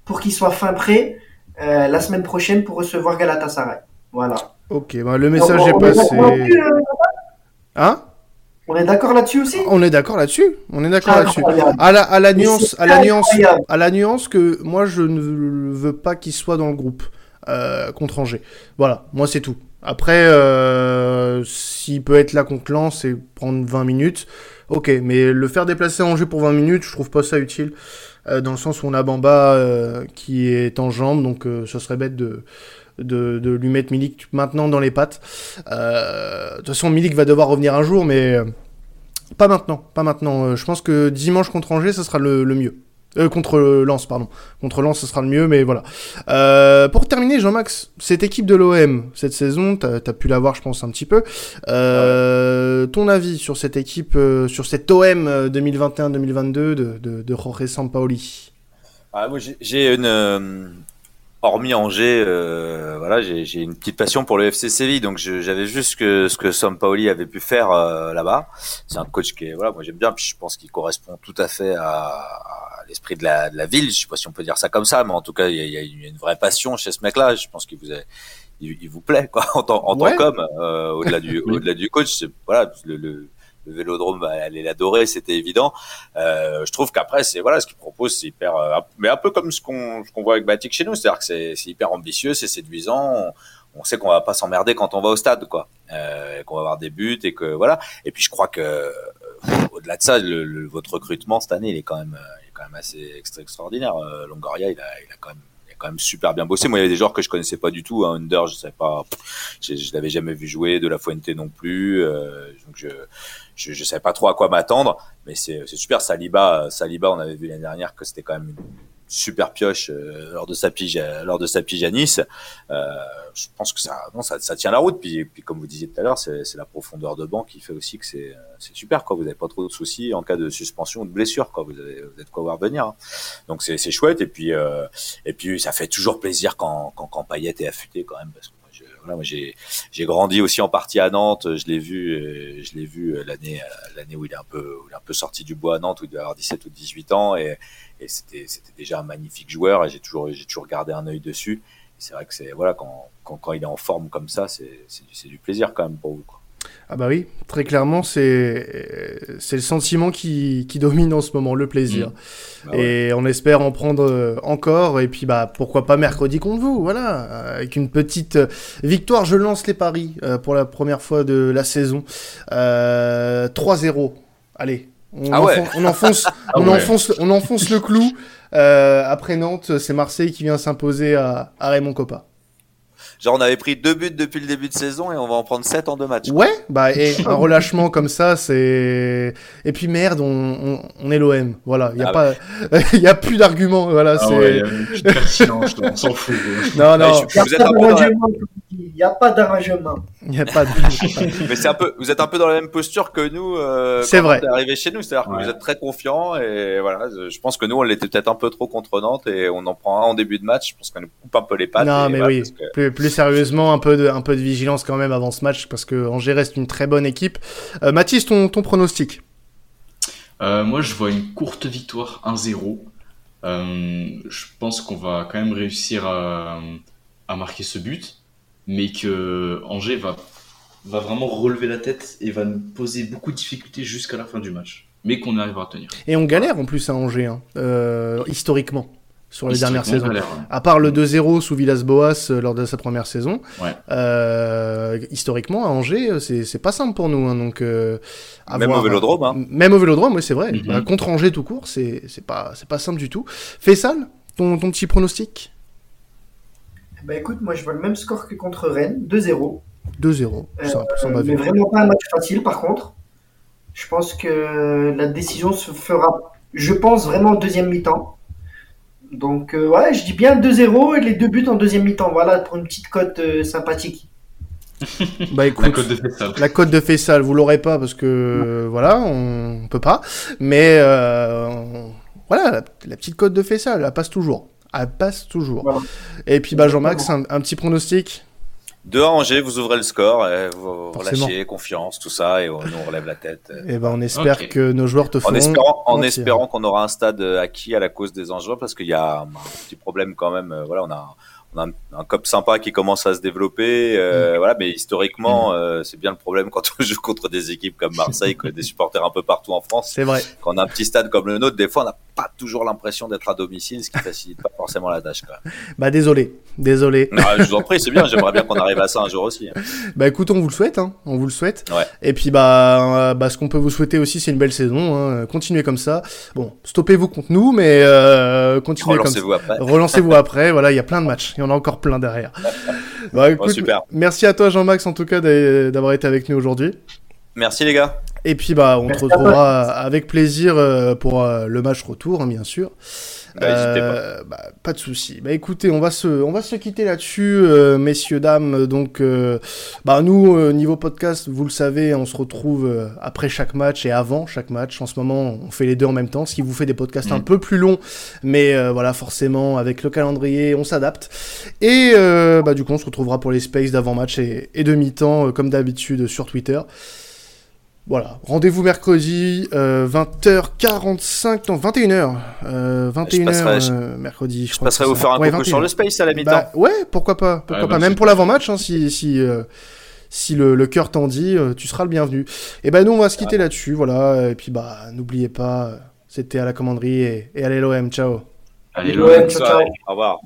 pour qu'il soit fin prêt euh, la semaine prochaine pour recevoir Galatasaray. Voilà. Ok, bah, le message est passé. Euh, hein? On est d'accord là-dessus aussi? On est d'accord là-dessus. On est d'accord ah, là-dessus. À la, à la nuance, à la nuance, à la nuance que moi je ne veux pas qu'il soit dans le groupe euh, contre Angers. Voilà, moi c'est tout. Après, s'il peut être là contre Lens et prendre 20 minutes, Ok, mais le faire déplacer jeu pour 20 minutes, je trouve pas ça utile. Euh, dans le sens où on a Bamba euh, qui est en jambe, donc euh, ce serait bête de, de, lui mettre Milik maintenant dans les pattes. de toute façon, Milik va devoir revenir un jour, mais pas maintenant. Pas maintenant. je pense que dimanche contre Angers, ce sera le mieux. Euh, contre Lens, pardon. Contre Lens, ce sera le mieux, mais voilà. Euh, pour terminer, Jean-Max, cette équipe de l'OM, cette saison, t'as as pu la voir, je pense, un petit peu. Euh, ton avis sur cette équipe, euh, sur cette OM 2021-2022 de, de, de Jorge Sampaoli? Ah, Moi, j'ai une... Euh, hormis Angers, euh, voilà, j'ai une petite passion pour le FC Séville, donc j'avais juste ce que Sampaoli avait pu faire là-bas. C'est un coach qui est, voilà, moi j'aime bien, puis je pense qu'il correspond tout à fait à l'esprit de la, de la ville. Je sais pas si on peut dire ça comme ça, mais en tout cas, il y a, y a une vraie passion chez ce mec-là. Je pense qu'il vous il, vous plaît quoi en tant, en tant qu'homme euh, au-delà du au-delà du coach. Voilà, le, le, le vélodrome, elle l'adorer, c'était évident. Euh, je trouve qu'après, c'est voilà, ce qu'il propose, c'est hyper, euh, mais un peu comme ce qu'on ce qu'on voit avec Batik chez nous, c'est-à-dire que c'est hyper ambitieux, c'est séduisant. On, sait qu'on va pas s'emmerder quand on va au stade, quoi, euh, qu'on va avoir des buts et que voilà. Et puis je crois que euh, au-delà de ça, le, votre recrutement cette année, il est quand même, quand assez extraordinaire. Euh, Longoria, il a, il a quand même quand même super bien bossé. Moi, il y a des joueurs que je connaissais pas du tout. Hein. Under, je savais pas, je, je l'avais jamais vu jouer. De la Fuente non plus. Euh, donc je, je, je savais pas trop à quoi m'attendre. Mais c'est super. Saliba, Saliba, on avait vu l'année dernière que c'était quand même une super pioche euh, lors de sa pige lors de sa pige à Nice. Euh, je pense que ça, non, ça, ça, tient la route. Puis, puis comme vous disiez tout à l'heure, c'est la profondeur de banc qui fait aussi que c'est super. Quoi. Vous n'avez pas trop de soucis en cas de suspension ou de blessure. Quoi. Vous, avez, vous êtes quoi voir venir. Hein. Donc c'est chouette. Et puis, euh, et puis ça fait toujours plaisir quand, quand, quand Payet est affûté quand même. Voilà, moi j'ai j'ai grandi aussi en partie à Nantes. Je l'ai vu, euh, je l'ai vu euh, l'année l'année où il est un peu où il est un peu sorti du bois à Nantes où il devait avoir 17 ou 18 ans et, et c'était c'était déjà un magnifique joueur et j'ai toujours j'ai toujours gardé un œil dessus c'est vrai que c'est voilà quand, quand, quand, il est en forme comme ça, c'est du, du plaisir quand même pour vous. Quoi. Ah bah oui, très clairement, c'est le sentiment qui, qui domine en ce moment, le plaisir. Mmh. Bah et on espère en prendre euh, encore, et puis bah pourquoi pas mercredi contre vous, voilà, avec une petite victoire. Je lance les paris euh, pour la première fois de la saison. Euh, 3-0. Allez, on, ah enfonce, on, enfonce, ah on, enfonce, on enfonce le clou. Euh, après Nantes, c'est Marseille qui vient s'imposer à, à Raymond Coppa. Genre, on avait pris deux buts depuis le début de saison et on va en prendre sept en deux matchs. Ouais, bah, et un relâchement comme ça, c'est. Et puis merde, on, on, est l'OM. Voilà, il y a ah pas, y a plus d'arguments. Voilà, ah c'est. Ouais, on s'en fout. Non, non. il n'y a pas d'arrangement. Il n'y a pas de... Mais c'est un peu, vous êtes un peu dans la même posture que nous. Euh, c'est vrai. Arrivé chez nous, c'est-à-dire que vous êtes très confiant et voilà. Je pense que nous, on l'était peut-être un peu trop contre Nantes et on en prend un en début de match. Je pense qu'on nous coupe un peu les pattes. Non, mais oui. Plus, plus, sérieusement, un peu de, un peu de vigilance quand même avant ce match parce que Angers reste une très bonne équipe. Euh, Mathis, ton, ton pronostic? Euh, Moi, je vois une courte victoire 1-0. Euh, je pense qu'on va quand même réussir à, à marquer ce but mais que Angers va, va vraiment relever la tête et va nous poser beaucoup de difficultés jusqu'à la fin du match. mais qu'on arrivera à tenir. Et on galère en plus à Angers, hein, historiquement, sur les dernières saisons. ouais. À part le 2-0 sous Villas-Boas euh, lors de sa première saison, Ouais. euh, historiquement à Angers, euh, c'est pas simple pour nous. hein, donc, euh, Même au Vélodrome, hein. Même au Vélodrome, oui, c'est vrai. Mhm. Bah, contre Angers tout court, c'est pas, c'est pas simple du tout. Faisal, ton, ton petit pronostic? Bah écoute, moi je vois le même score que contre Rennes, 2-0. 2-0, Euh, mais vraiment pas un match facile par contre. Je pense que la décision se fera, je pense vraiment en deuxième mi-temps. Donc euh, ouais, je dis bien 2-0 et les deux buts en deuxième mi-temps. Voilà, pour une petite cote euh, sympathique. Bah La écoute, côte de Fessal. La cote de Fessal, vous l'aurez pas parce que euh, voilà, on peut pas. Mais euh, on- voilà, la, la petite cote de Fessal, elle passe toujours. Elle passe toujours. Voilà. Et puis bah Jean-Max, un, un petit pronostic. 2 à Angers, vous ouvrez le score, et vous Forcément. relâchez, confiance, tout ça, et on, nous on relève la tête. Et ben on espère que nos joueurs te feront. En espérant, en espérant qu'on aura un stade acquis à la cause des enjeux, parce qu'il y a un petit problème quand même. euh, Voilà, on a, on a un, un cop sympa qui commence à se développer, Mm. euh, voilà, mais historiquement, euh, c'est bien le problème quand on joue contre des équipes comme Marseille, que des supporters un peu partout en France. C'est vrai. Quand on a un petit stade comme le nôtre, des fois, on n'a pas toujours l'impression d'être à domicile, ce qui facilite pas forcément la tâche. Quand même. Bah désolé, désolé. Non, je vous en prie, c'est bien. J'aimerais bien qu'on arrive à ça un jour aussi. Bah écoute, on vous le souhaite, hein. on vous le souhaite. Ouais. Et puis bah, euh, bah ce qu'on peut vous souhaiter aussi, c'est une belle saison. Hein. Continuez comme ça. Bon, stoppez-vous contre nous, mais euh, continuez comme ça. Relancez-vous après. Relancez-vous après, voilà, il y a plein de matchs, il y en a encore plein derrière. Bah, écoute, super. Merci à toi Jean-Max en tout cas d'a- d'avoir été avec nous aujourd'hui. Merci les gars. Et puis bah on te retrouvera avec plaisir euh, pour le match retour hein, bien sûr. Bah, pas. Euh, bah, pas de souci. Bah écoutez, on va se, on va se quitter là-dessus, euh, messieurs dames. Donc, euh, bah nous euh, niveau podcast, vous le savez, on se retrouve euh, après chaque match et avant chaque match. En ce moment, on fait les deux en même temps, ce qui vous fait des podcasts un Mm. peu plus longs, mais euh, voilà, forcément avec le calendrier, on s'adapte. Et euh, bah du coup, on se retrouvera pour les spaces d'avant-match et, et de mi-temps, comme d'habitude sur Twitter. Voilà, rendez-vous mercredi, euh, 20h45, non, 21h. Euh, 21h passerai- euh, mercredi, je, Je crois passerai vous faire un Ouais, coucou 21. sur le space à la mi-temps. Bah, ouais, pourquoi pas, pourquoi Ouais, pas, bah, même pour l'avant-match, hein, si, si, euh, si le, le cœur t'en dit, euh, tu seras le bienvenu. Et ben nous, on va se quitter là-dessus, voilà, et puis bah, n'oubliez pas, c'était à la commanderie et, et allez l'OM, ciao. Allez, l'OM. ciao, ciao. Au revoir.